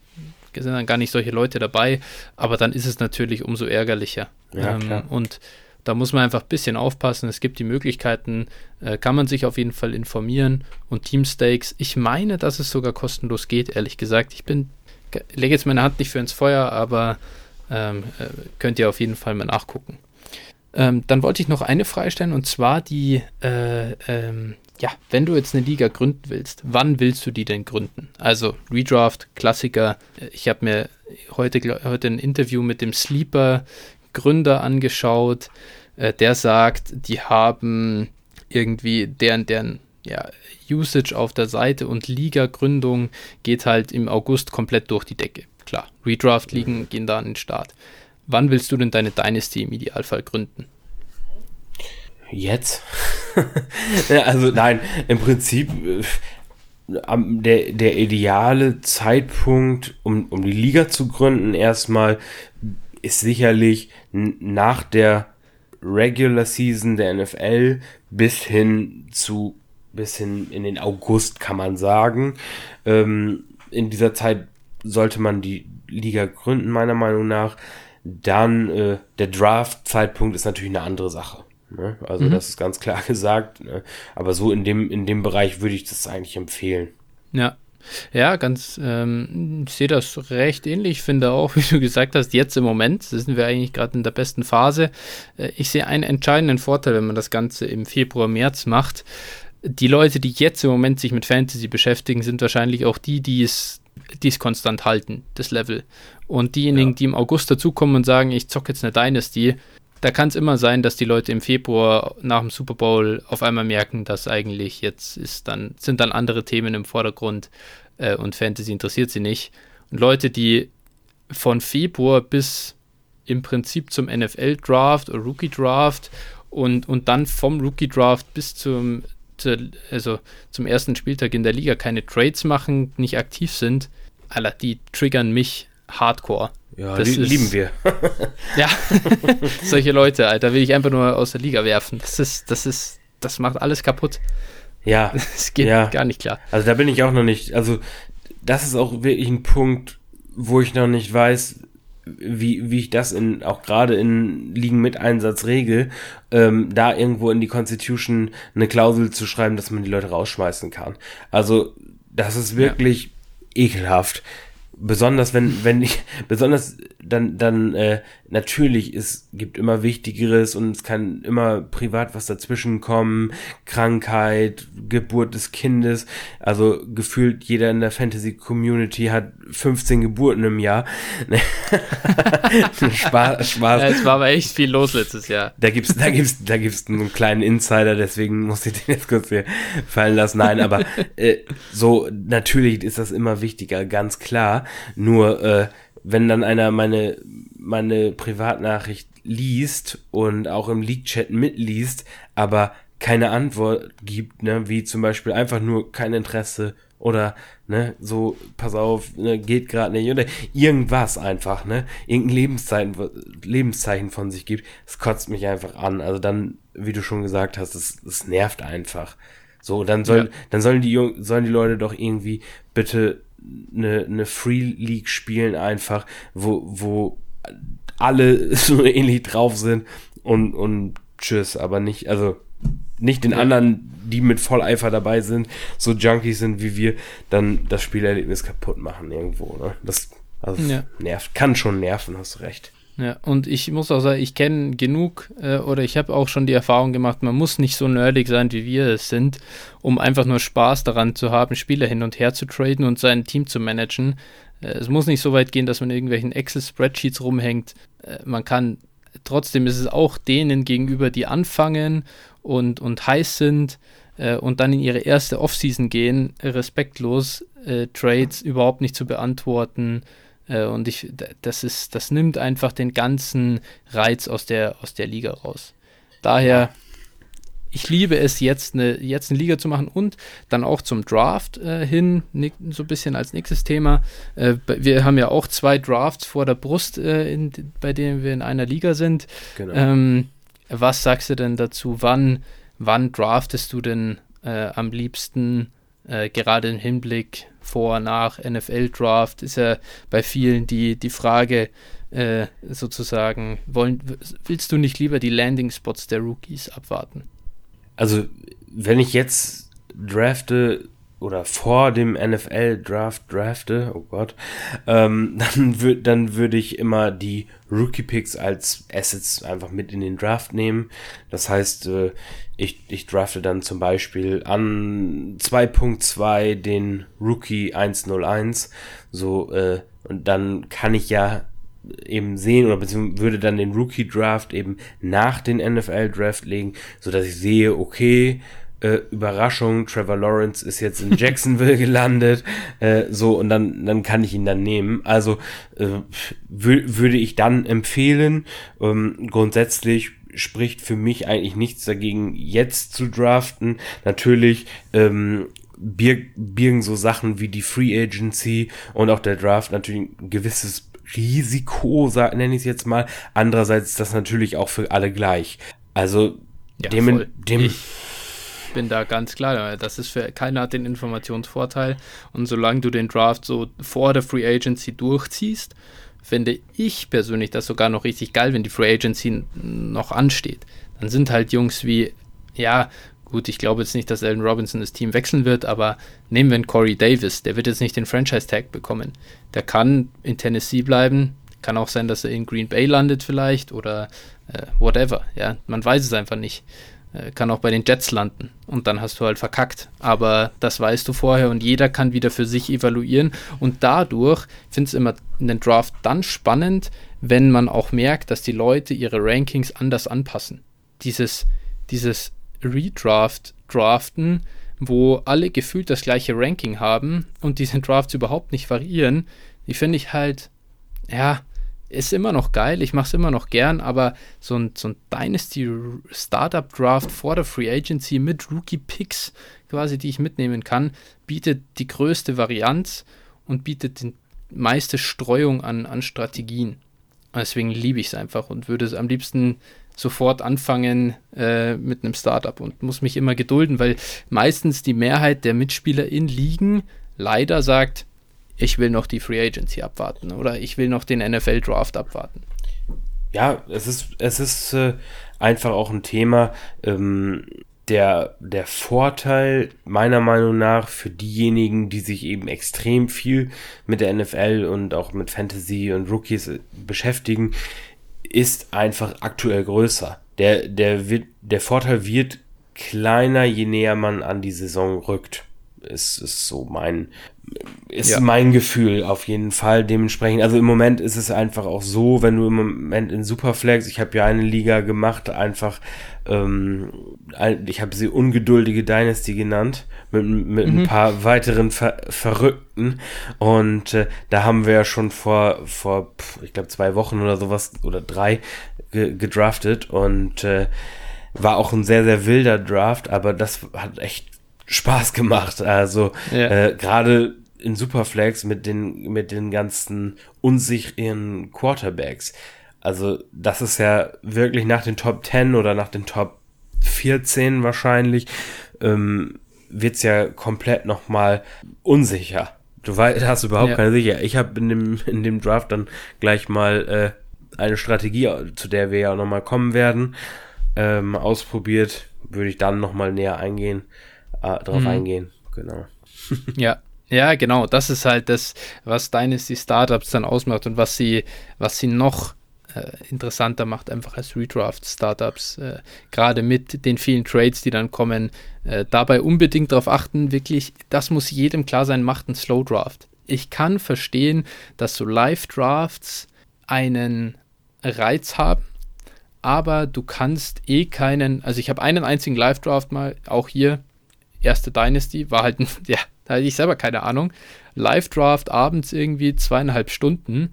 sind dann gar nicht solche Leute dabei, aber dann ist es natürlich umso ärgerlicher. Ja, ähm, und da muss man einfach ein bisschen aufpassen. Es gibt die Möglichkeiten, äh, kann man sich auf jeden Fall informieren. Und Teamstakes, ich meine, dass es sogar kostenlos geht, ehrlich gesagt. Ich bin, lege jetzt meine Hand nicht für ins Feuer, aber ähm, äh, könnt ihr auf jeden Fall mal nachgucken. Ähm, dann wollte ich noch eine Frage stellen und zwar die, äh, ähm, ja, wenn du jetzt eine Liga gründen willst, wann willst du die denn gründen? Also Redraft, Klassiker. Ich habe mir heute, heute ein Interview mit dem Sleeper Gründer angeschaut, äh, der sagt, die haben irgendwie deren, deren ja, Usage auf der Seite und Liga-Gründung geht halt im August komplett durch die Decke. Klar, Redraft-Ligen gehen da an den Start. Wann willst du denn deine Dynasty im Idealfall gründen? Jetzt? (laughs) also nein, im Prinzip äh, der, der ideale Zeitpunkt, um, um die Liga zu gründen, erstmal ist sicherlich nach der Regular Season der NFL bis hin zu bis hin in den August kann man sagen. Ähm, in dieser Zeit sollte man die Liga gründen, meiner Meinung nach. Dann äh, der Draft-Zeitpunkt ist natürlich eine andere Sache. Ne? Also mhm. das ist ganz klar (laughs) gesagt. Ne? Aber so in dem, in dem Bereich würde ich das eigentlich empfehlen. Ja, ja, ganz, ähm, ich sehe das recht ähnlich. Ich finde auch, (laughs) wie du gesagt hast, jetzt im Moment sind wir eigentlich gerade in der besten Phase. Äh, ich sehe einen entscheidenden Vorteil, wenn man das Ganze im Februar, März macht. Die Leute, die jetzt im Moment sich mit Fantasy beschäftigen, sind wahrscheinlich auch die, die es, die es konstant halten, das Level. Und diejenigen, ja. die im August dazukommen und sagen, ich zocke jetzt eine Dynasty, da kann es immer sein, dass die Leute im Februar nach dem Super Bowl auf einmal merken, dass eigentlich jetzt ist dann, sind dann andere Themen im Vordergrund äh, und Fantasy interessiert sie nicht. Und Leute, die von Februar bis im Prinzip zum NFL-Draft oder Rookie-Draft und, und dann vom Rookie-Draft bis zum, zu, also zum ersten Spieltag in der Liga keine Trades machen, nicht aktiv sind, die triggern mich hardcore. Ja, das li ist, lieben wir. (laughs) ja, (laughs) solche Leute, Alter, will ich einfach nur aus der Liga werfen. Das ist, das ist, das macht alles kaputt. Ja. (laughs) Das geht ja. gar nicht klar. Also da bin ich auch noch nicht, also das ist auch wirklich ein Punkt, wo ich noch nicht weiß, wie, wie ich das in, auch gerade in Ligen mit Einsatz regel, ähm, da irgendwo in die Constitution eine Klausel zu schreiben, dass man die Leute rausschmeißen kann. Also, das ist wirklich ja. ekelhaft besonders wenn, wenn ich, besonders dann, dann, äh, natürlich, es gibt immer Wichtigeres und es kann immer privat was dazwischen kommen, Krankheit, Geburt des Kindes, also gefühlt jeder in der Fantasy-Community hat 15 Geburten im Jahr. (laughs) Spaß, Spaß. Ja, es war aber echt viel los letztes Jahr. Da gibt's, da gibt's, da gibt's einen kleinen Insider, deswegen muss ich den jetzt kurz hier fallen lassen. Nein, aber äh, so, natürlich ist das immer wichtiger, ganz klar. Nur, äh, wenn dann einer meine, meine Privatnachricht liest und auch im Leak-Chat mitliest, aber keine Antwort gibt, ne, wie zum Beispiel einfach nur kein Interesse oder ne, so, pass auf, ne, geht gerade nicht oder irgendwas einfach, ne, irgendein Lebenszeichen, Lebenszeichen von sich gibt, es kotzt mich einfach an. Also dann, wie du schon gesagt hast, es, es nervt einfach. So, dann sollen, ja. dann sollen die Jung, sollen die Leute doch irgendwie bitte eine, eine Free League spielen einfach, wo, wo alle (laughs) so ähnlich drauf sind und, und tschüss, aber nicht, also nicht den anderen, die mit Volleifer dabei sind, so Junkies sind wie wir, dann das Spielerlebnis kaputt machen irgendwo, ne? Das, also ja. nervt, kann schon nerven, hast du recht. Ja, und ich muss auch sagen, ich kenne genug äh, oder ich habe auch schon die Erfahrung gemacht, man muss nicht so nerdig sein, wie wir es sind, um einfach nur Spaß daran zu haben, Spieler hin und her zu traden und sein Team zu managen. Äh, es muss nicht so weit gehen, dass man in irgendwelchen Excel-Spreadsheets rumhängt. Äh, man kann, trotzdem ist es auch denen gegenüber, die anfangen und, und heiß sind äh, und dann in ihre erste Offseason gehen, respektlos äh, Trades überhaupt nicht zu beantworten äh, und ich, das ist, das nimmt einfach den ganzen Reiz aus der, aus der Liga raus. Daher, ich liebe es jetzt eine, jetzt eine Liga zu machen und dann auch zum Draft äh, hin, so ein bisschen als nächstes Thema. Äh, wir haben ja auch zwei Drafts vor der Brust, äh, in, bei denen wir in einer Liga sind. Genau. Ähm, was sagst du denn dazu? Wann, wann draftest du denn äh, am liebsten, äh, gerade im Hinblick vor, nach NFL-Draft ist ja bei vielen die, die Frage, äh, sozusagen, wollen, willst du nicht lieber die Landing-Spots der Rookies abwarten? Also, wenn ich jetzt drafte oder vor dem NFL-Draft drafte, oh Gott, ähm, (laughs) dann, würd, dann würde ich immer die Rookie-Picks als Assets einfach mit in den Draft nehmen. Das heißt, äh, ich, ich drafte dann zum Beispiel an 2.2 den Rookie 101, so, äh, und dann kann ich ja eben sehen oder beziehungsweise würde dann den Rookie Draft eben nach den NFL Draft legen, so dass ich sehe, okay, äh, Überraschung, Trevor Lawrence ist jetzt in Jacksonville (laughs) gelandet, äh, so und dann dann kann ich ihn dann nehmen. Also äh, würde ich dann empfehlen. Ähm, grundsätzlich spricht für mich eigentlich nichts dagegen, jetzt zu draften. Natürlich ähm, birgen so Sachen wie die Free Agency und auch der Draft natürlich ein gewisses Risiko, nenne ich es jetzt mal. Andererseits ist das natürlich auch für alle gleich. Also ja, dem, dem ich bin da ganz klar. Das ist für keiner den Informationsvorteil. Und solange du den Draft so vor der Free Agency durchziehst, finde ich persönlich das sogar noch richtig geil, wenn die Free Agency noch ansteht. Dann sind halt Jungs wie, ja, gut, ich glaube jetzt nicht, dass Allen Robinson das Team wechseln wird, aber nehmen wir einen Corey Davis, der wird jetzt nicht den Franchise-Tag bekommen. Der kann in Tennessee bleiben, kann auch sein, dass er in Green Bay landet vielleicht oder äh, whatever, ja, man weiß es einfach nicht. Äh, kann auch bei den Jets landen und dann hast du halt verkackt. Aber das weißt du vorher und jeder kann wieder für sich evaluieren und dadurch finde ich es immer in den Draft dann spannend, wenn man auch merkt, dass die Leute ihre Rankings anders anpassen. Dieses, dieses Redraft, Draften, wo alle gefühlt das gleiche Ranking haben und diese Drafts überhaupt nicht variieren, die finde ich halt, ja, ist immer noch geil, ich mache es immer noch gern, aber so ein, so ein Dynasty Startup Draft vor der Free Agency mit Rookie Picks quasi, die ich mitnehmen kann, bietet die größte Varianz und bietet die meiste Streuung an, an Strategien. Deswegen liebe ich es einfach und würde es am liebsten sofort anfangen äh, mit einem Startup und muss mich immer gedulden, weil meistens die Mehrheit der Mitspieler in Ligen leider sagt, ich will noch die Free Agency abwarten oder ich will noch den NFL Draft abwarten. Ja, es ist, es ist äh, einfach auch ein Thema. Ähm, der, der Vorteil meiner Meinung nach für diejenigen, die sich eben extrem viel mit der NFL und auch mit Fantasy und Rookies beschäftigen, ist einfach aktuell größer. Der, der, wird, der Vorteil wird kleiner, je näher man an die Saison rückt. Ist, ist so mein, ist ja. mein Gefühl auf jeden Fall dementsprechend. Also im Moment ist es einfach auch so, wenn du im Moment in Superflex, ich habe ja eine Liga gemacht, einfach, ähm, ich habe sie ungeduldige Dynasty genannt, mit, mit mhm. ein paar weiteren Ver Verrückten. Und äh, da haben wir ja schon vor, vor ich glaube, zwei Wochen oder sowas oder drei ge gedraftet und äh, war auch ein sehr, sehr wilder Draft, aber das hat echt Spaß gemacht. Also ja. äh, gerade in Superflex mit den, mit den ganzen unsicheren Quarterbacks. Also, das ist ja wirklich nach den Top 10 oder nach den Top 14 wahrscheinlich, ähm, wird's ja komplett nochmal unsicher. Du weißt, hast überhaupt ja. keine Sicherheit. Ich habe in dem, in dem Draft dann gleich mal äh, eine Strategie, zu der wir ja nochmal kommen werden, ähm, ausprobiert. Würde ich dann nochmal näher eingehen, äh, drauf mhm. eingehen. Genau. (laughs) Ja, ja, genau. Das ist halt das, was Dynasty Startups dann ausmacht und was sie, was sie noch äh, interessanter macht, einfach als Redraft-Startups. Äh, Gerade mit den vielen Trades, die dann kommen. Äh, dabei unbedingt darauf achten, wirklich, das muss jedem klar sein, macht einen Slow Draft. Ich kann verstehen, dass so Live-Drafts einen Reiz haben, aber du kannst eh keinen, also ich habe einen einzigen Live-Draft mal, auch hier, erste Dynasty, war halt ein, (laughs) ja, da hatte ich selber keine Ahnung. Live-Draft abends irgendwie zweieinhalb Stunden.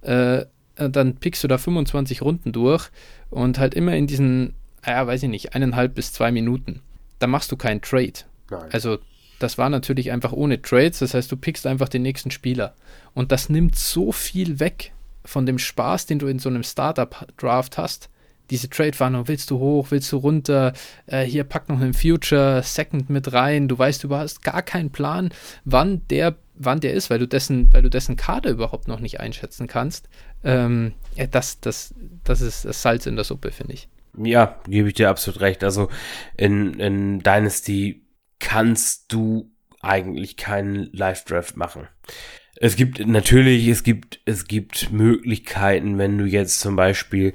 Äh, dann pickst du da 25 Runden durch und halt immer in diesen, ja, weiß ich nicht, eineinhalb bis zwei Minuten. Da machst du keinen Trade. Nein. Also, das war natürlich einfach ohne Trades. Das heißt, du pickst einfach den nächsten Spieler. Und das nimmt so viel weg von dem Spaß, den du in so einem Startup-Draft hast diese Trade-Warnung, willst du hoch, willst du runter, äh, hier pack noch einen Future Second mit rein, du weißt, du hast gar keinen Plan, wann der, wann der ist, weil du dessen, weil du dessen Kader überhaupt noch nicht einschätzen kannst. Ähm, ja, das, das, das ist das Salz in der Suppe, finde ich. Ja, gebe ich dir absolut recht. Also in, in Dynasty kannst du eigentlich keinen Live-Draft machen. Es gibt natürlich, es gibt, es gibt Möglichkeiten, wenn du jetzt zum Beispiel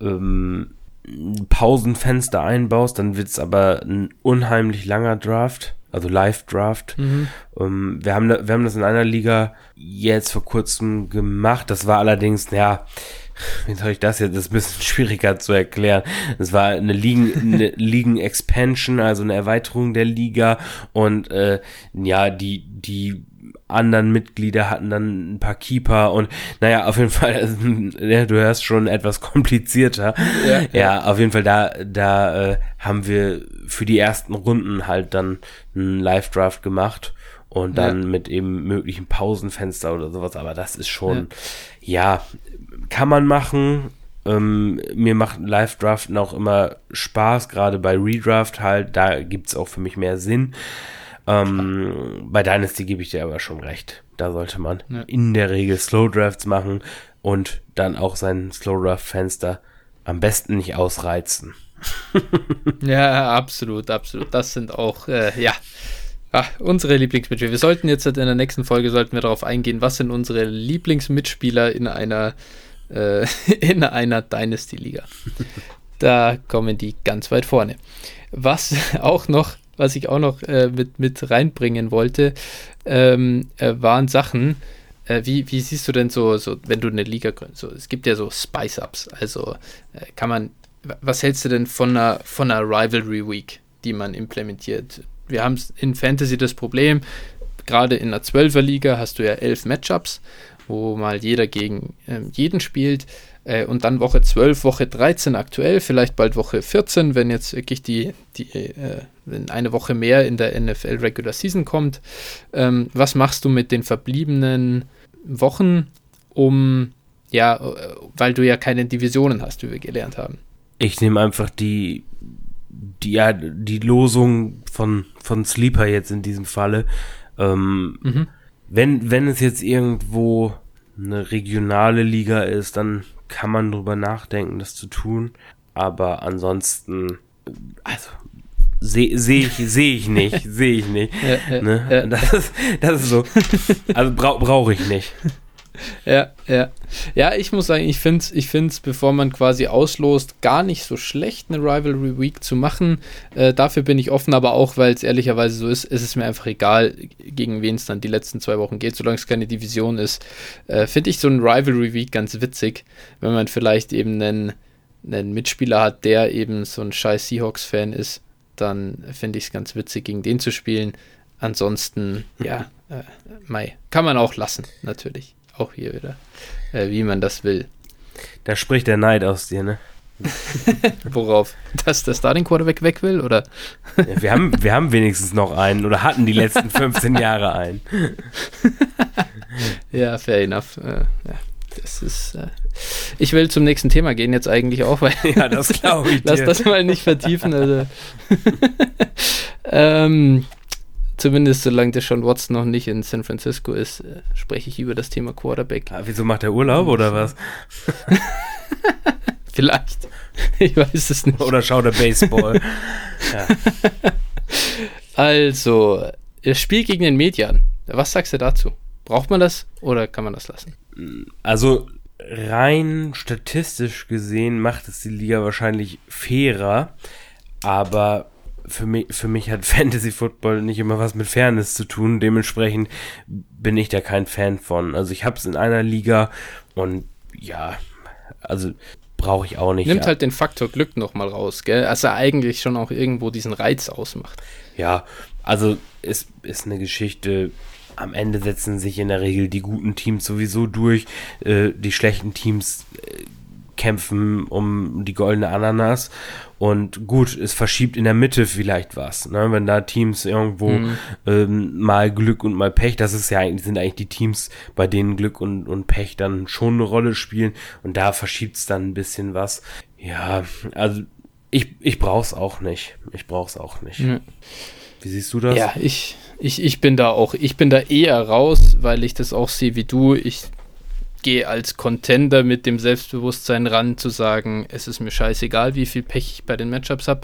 ähm, Pausenfenster einbaust, dann wird es aber ein unheimlich langer Draft, also Live-Draft. Mhm. Ähm, wir, haben wir haben das in einer Liga jetzt vor kurzem gemacht. Das war allerdings, ja, wie soll ich das jetzt? Das ist ein bisschen schwieriger zu erklären. Es war eine Ligen, eine Ligen-Expansion, also eine Erweiterung der Liga und äh, ja, die, die anderen Mitglieder hatten dann ein paar Keeper und naja, auf jeden (laughs) Fall, also, du hörst schon etwas komplizierter. Ja, ja, ja. auf jeden Fall, da, da äh, haben wir für die ersten Runden halt dann einen Live-Draft gemacht und dann ja. mit eben möglichen Pausenfenster oder sowas, aber das ist schon, ja, kann man machen. Ähm, mir macht Live-Draften auch immer Spaß, gerade bei Redraft halt, da gibt's auch für mich mehr Sinn. Ähm, bei Dynasty gebe ich dir aber schon recht. Da sollte man ja. in der Regel Slow Drafts machen und dann auch sein Slow Draft Fenster am besten nicht ausreizen. (laughs) ja, absolut, absolut. Das sind auch, äh, ja, Ach, unsere Lieblingsmitspieler. Wir sollten jetzt in der nächsten Folge sollten wir darauf eingehen, was sind unsere Lieblingsmitspieler in einer äh, (laughs) in einer Dynasty Liga. (laughs) Da kommen die ganz weit vorne. Was auch noch was ich auch noch äh, mit, mit reinbringen wollte, ähm, äh, waren Sachen, äh, wie, wie siehst du denn so, so, wenn du eine Liga gründest? So, es gibt ja so Spice-Ups, also äh, kann man, was hältst du denn von einer, von einer Rivalry Week, die man implementiert? Wir haben in Fantasy das Problem, gerade in einer 12er Liga hast du ja elf Matchups, wo mal jeder gegen ähm, jeden spielt. Äh, und dann Woche 12, Woche 13 aktuell, vielleicht bald Woche 14, wenn jetzt wirklich die, die äh, wenn eine Woche mehr in der NFL Regular Season kommt. Ähm, was machst du mit den verbliebenen Wochen, um, ja, weil du ja keine Divisionen hast, wie wir gelernt haben? Ich nehme einfach die, die, ja, die Losung von, von Sleeper jetzt in diesem Falle. Ähm, mhm. wenn, wenn es jetzt irgendwo eine regionale Liga ist, dann kann man drüber nachdenken, das zu tun. Aber ansonsten, also Sehe seh ich, seh ich nicht, sehe ich nicht. (laughs) Ja, ne? ja. Das, ist, das ist so. Also bra brauche ich nicht. (laughs) Ja, ja. Ja, ich muss sagen, ich finde es, ich find's, bevor man quasi auslost, gar nicht so schlecht, eine Rivalry Week zu machen. Äh, dafür bin ich offen, aber auch, weil es ehrlicherweise so ist, ist es mir einfach egal, gegen wen es dann die letzten zwei Wochen geht, solange es keine Division ist. Äh, finde ich so ein Rivalry Week ganz witzig, wenn man vielleicht eben einen, einen Mitspieler hat, der eben so ein scheiß Seahawks-Fan ist, dann finde ich es ganz witzig, gegen den zu spielen. Ansonsten, ja, äh, Mai. Kann man auch lassen, natürlich auch hier wieder, äh, wie man das will. Da spricht der Neid aus dir, ne? (laughs) Worauf? Dass der Starting Quarterback weg will, oder? Ja, wir, haben, wir haben wenigstens noch einen oder hatten die letzten 15 Jahre einen. (laughs) ja, fair enough. Äh, ja, das ist. Äh, ich will zum nächsten Thema gehen jetzt eigentlich auch, weil. ja, das glaube ich. (laughs) Lass das mal nicht vertiefen. Also. ähm, Zumindest solange der Sean Watson noch nicht in San Francisco ist, äh, spreche ich über das Thema Quarterback. Ah, wieso macht er Urlaub oder was? (laughs) Vielleicht. Ich weiß es nicht. Oder schaut er Baseball. (laughs) ja. Also, das Spiel gegen den Median. Was sagst du dazu? Braucht man das oder kann man das lassen? Also, rein statistisch gesehen macht es die Liga wahrscheinlich fairer, aber für mich, für mich hat (laughs) Fantasy Football nicht immer was mit Fairness zu tun. Dementsprechend bin ich da kein Fan von. Also ich habe es in einer Liga und ja, also brauche ich auch nicht. Nimmt ja. halt den Faktor Glück nochmal raus, gell? Also eigentlich schon auch irgendwo diesen Reiz ausmacht. Ja, also es ist eine Geschichte. Am Ende setzen sich in der Regel die guten Teams sowieso durch. Äh, die schlechten Teams äh, kämpfen um die goldene Ananas. Und gut, es verschiebt in der Mitte vielleicht was, ne? wenn da Teams irgendwo mhm. ähm, mal Glück und mal Pech, das ist ja eigentlich, sind eigentlich die Teams, bei denen Glück und, und Pech dann schon eine Rolle spielen und da verschiebt es dann ein bisschen was. Ja, also ich, ich brauch's auch nicht. Ich brauch's auch nicht. Mhm. Wie siehst du das? Ja, ich, ich, ich bin da auch, ich bin da eher raus, weil ich das auch sehe wie du. Ich gehe als Contender mit dem Selbstbewusstsein ran, zu sagen, es ist mir scheißegal, wie viel Pech ich bei den Matchups habe.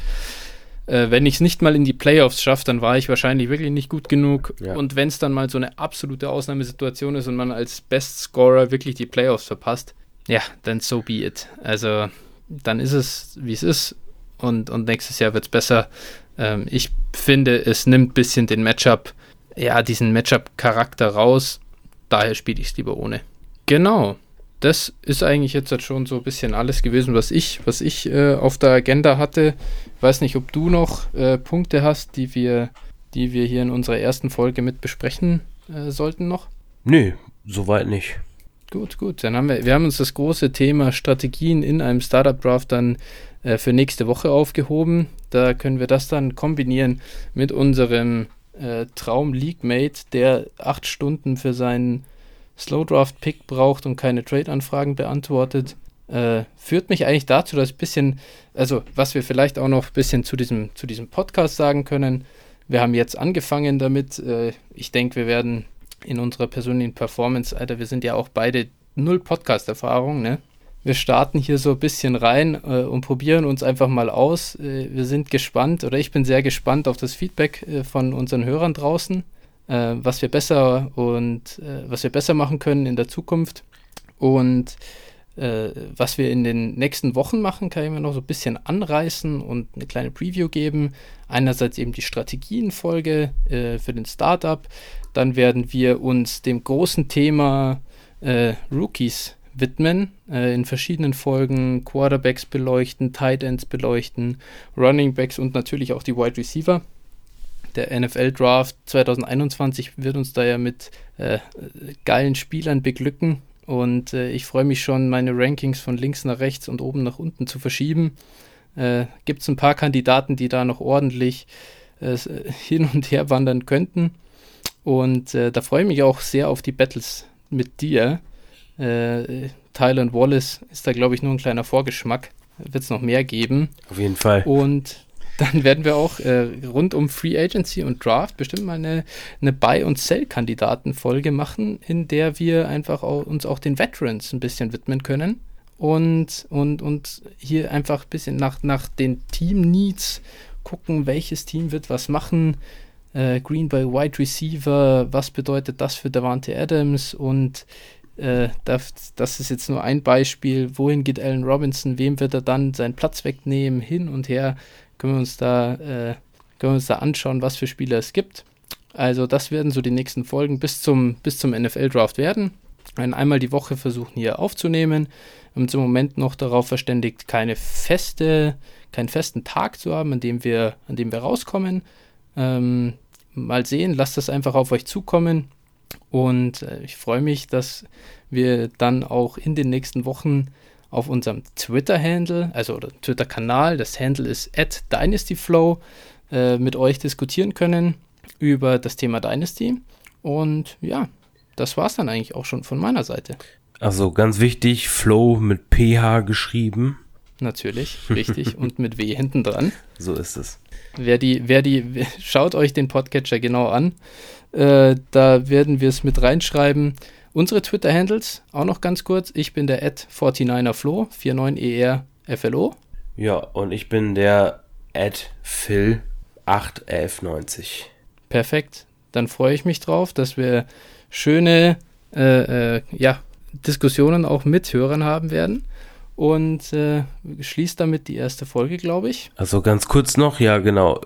Äh, wenn ich es nicht mal in die Playoffs schaffe, dann war ich wahrscheinlich wirklich nicht gut genug. Ja. Und wenn es dann mal so eine absolute Ausnahmesituation ist und man als Best-Scorer wirklich die Playoffs verpasst, ja, dann so be it. Also dann ist es, wie es ist. Und, und nächstes Jahr wird es besser. Ähm, ich finde, es nimmt ein bisschen den Matchup, ja, diesen Matchup-Charakter raus. Daher spiele ich es lieber ohne. Genau. Das ist eigentlich jetzt halt schon so ein bisschen alles gewesen, was ich, was ich äh, auf der Agenda hatte. Ich weiß nicht, ob du noch äh, Punkte hast, die wir, die wir hier in unserer ersten Folge mit besprechen äh, sollten noch. Nö, soweit nicht. Gut, gut. Dann haben wir, wir haben uns das große Thema Strategien in einem Startup Draft dann äh, für nächste Woche aufgehoben. Da können wir das dann kombinieren mit unserem äh, Traum League Mate, der acht Stunden für seinen Slowdraft-Pick braucht und keine Trade-Anfragen beantwortet. Äh, führt mich eigentlich dazu, dass ein bisschen, also was wir vielleicht auch noch ein bisschen zu diesem, zu diesem Podcast sagen können. Wir haben jetzt angefangen damit. Äh, ich denke, wir werden in unserer persönlichen Performance, Alter, wir sind ja auch beide null Podcast-Erfahrung, ne? Wir starten hier so ein bisschen rein äh, und probieren uns einfach mal aus. Äh, wir sind gespannt oder ich bin sehr gespannt auf das Feedback äh, von unseren Hörern draußen äh, was wir besser und äh, was wir besser machen können in der Zukunft. Und äh, was wir in den nächsten Wochen machen, kann ich mir noch so ein bisschen anreißen und eine kleine Preview geben. Einerseits eben die Strategienfolge äh, für den Startup. Dann werden wir uns dem großen Thema äh, Rookies widmen, äh, in verschiedenen Folgen Quarterbacks beleuchten, Tight Ends beleuchten, Running Backs und natürlich auch die Wide Receiver der NFL-Draft 2021 wird uns da ja mit äh, geilen Spielern beglücken. Und äh, ich freue mich schon, meine Rankings von links nach rechts und oben nach unten zu verschieben. Äh, Gibt es ein paar Kandidaten, die da noch ordentlich äh, (laughs) hin und her wandern könnten. Und äh, da freue ich mich auch sehr auf die Battles mit dir. Äh, Tyler Wallace ist da, glaube ich, nur ein kleiner Vorgeschmack. Wird es noch mehr geben. Auf jeden Fall. Und dann werden wir auch äh, rund um Free Agency und Draft bestimmt mal eine, eine Buy- und Sell-Kandidaten-Folge machen, in der wir einfach auch, uns auch den Veterans ein bisschen widmen können und, und, und hier einfach ein bisschen nach, nach den Team-Needs gucken, welches Team wird was machen. Äh, Green Bay Wide Receiver, was bedeutet das für Davante Adams und äh, das, das, ist jetzt nur ein Beispiel. Wohin geht Allen Robinson? Wem wird er dann seinen Platz wegnehmen? Hin und her können wir uns da, äh, können wir uns da anschauen, was für Spieler es gibt. Also das werden so die nächsten Folgen bis zum, bis zum NFL-Draft werden. einmal die Woche versuchen hier aufzunehmen. Wir haben uns im Moment noch darauf verständigt, keine feste, keinen festen Tag zu haben, an dem wir, an dem wir rauskommen. Ähm, mal sehen, lasst das einfach auf euch zukommen. Und äh, ich freue mich, dass wir dann auch in den nächsten Wochen auf unserem Twitter-Handle, also Twitter-Kanal, das Handle ist at DynastyFlow, äh, mit euch diskutieren können über das Thema Dynasty. Und ja, das war es dann eigentlich auch schon von meiner Seite. Also ganz wichtig, Flow mit PH geschrieben. Natürlich, (laughs) richtig. und mit W hinten dran. So ist es. Wer die, wer die, schaut euch den Podcatcher genau an. Äh, da werden wir es mit reinschreiben. Unsere Twitter-Handles, auch noch ganz kurz. Ich bin der at 49erflo, 49ERFLO. Ja, und ich bin der at Phil 81190. Perfekt. Dann freue ich mich drauf, dass wir schöne äh, äh, ja, Diskussionen auch mit Hörern haben werden und äh, schließt damit die erste Folge, glaube ich. Also ganz kurz noch, ja genau.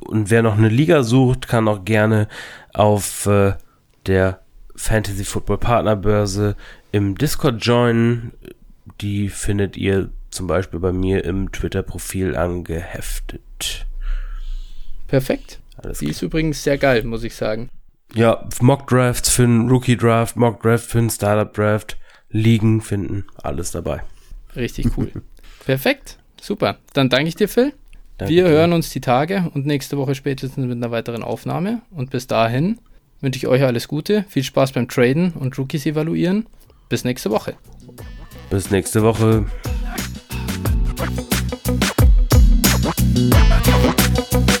Und wer noch eine Liga sucht, kann auch gerne auf äh, der Fantasy Football Partnerbörse im Discord joinen. Die findet ihr zum Beispiel bei mir im Twitter-Profil angeheftet. Perfekt. Alles die klar. ist übrigens sehr geil, muss ich sagen. Ja, Mock Drafts für einen Rookie Draft, Mock Draft für einen Startup Draft, Ligen finden, alles dabei. Richtig cool. (laughs) Perfekt. Super. Dann danke ich dir, Phil. Danke Wir dir. hören uns die Tage und nächste Woche spätestens mit einer weiteren Aufnahme. Und bis dahin wünsche ich euch alles Gute, viel Spaß beim Traden und Rookies evaluieren. Bis nächste Woche. Bis nächste Woche. Thank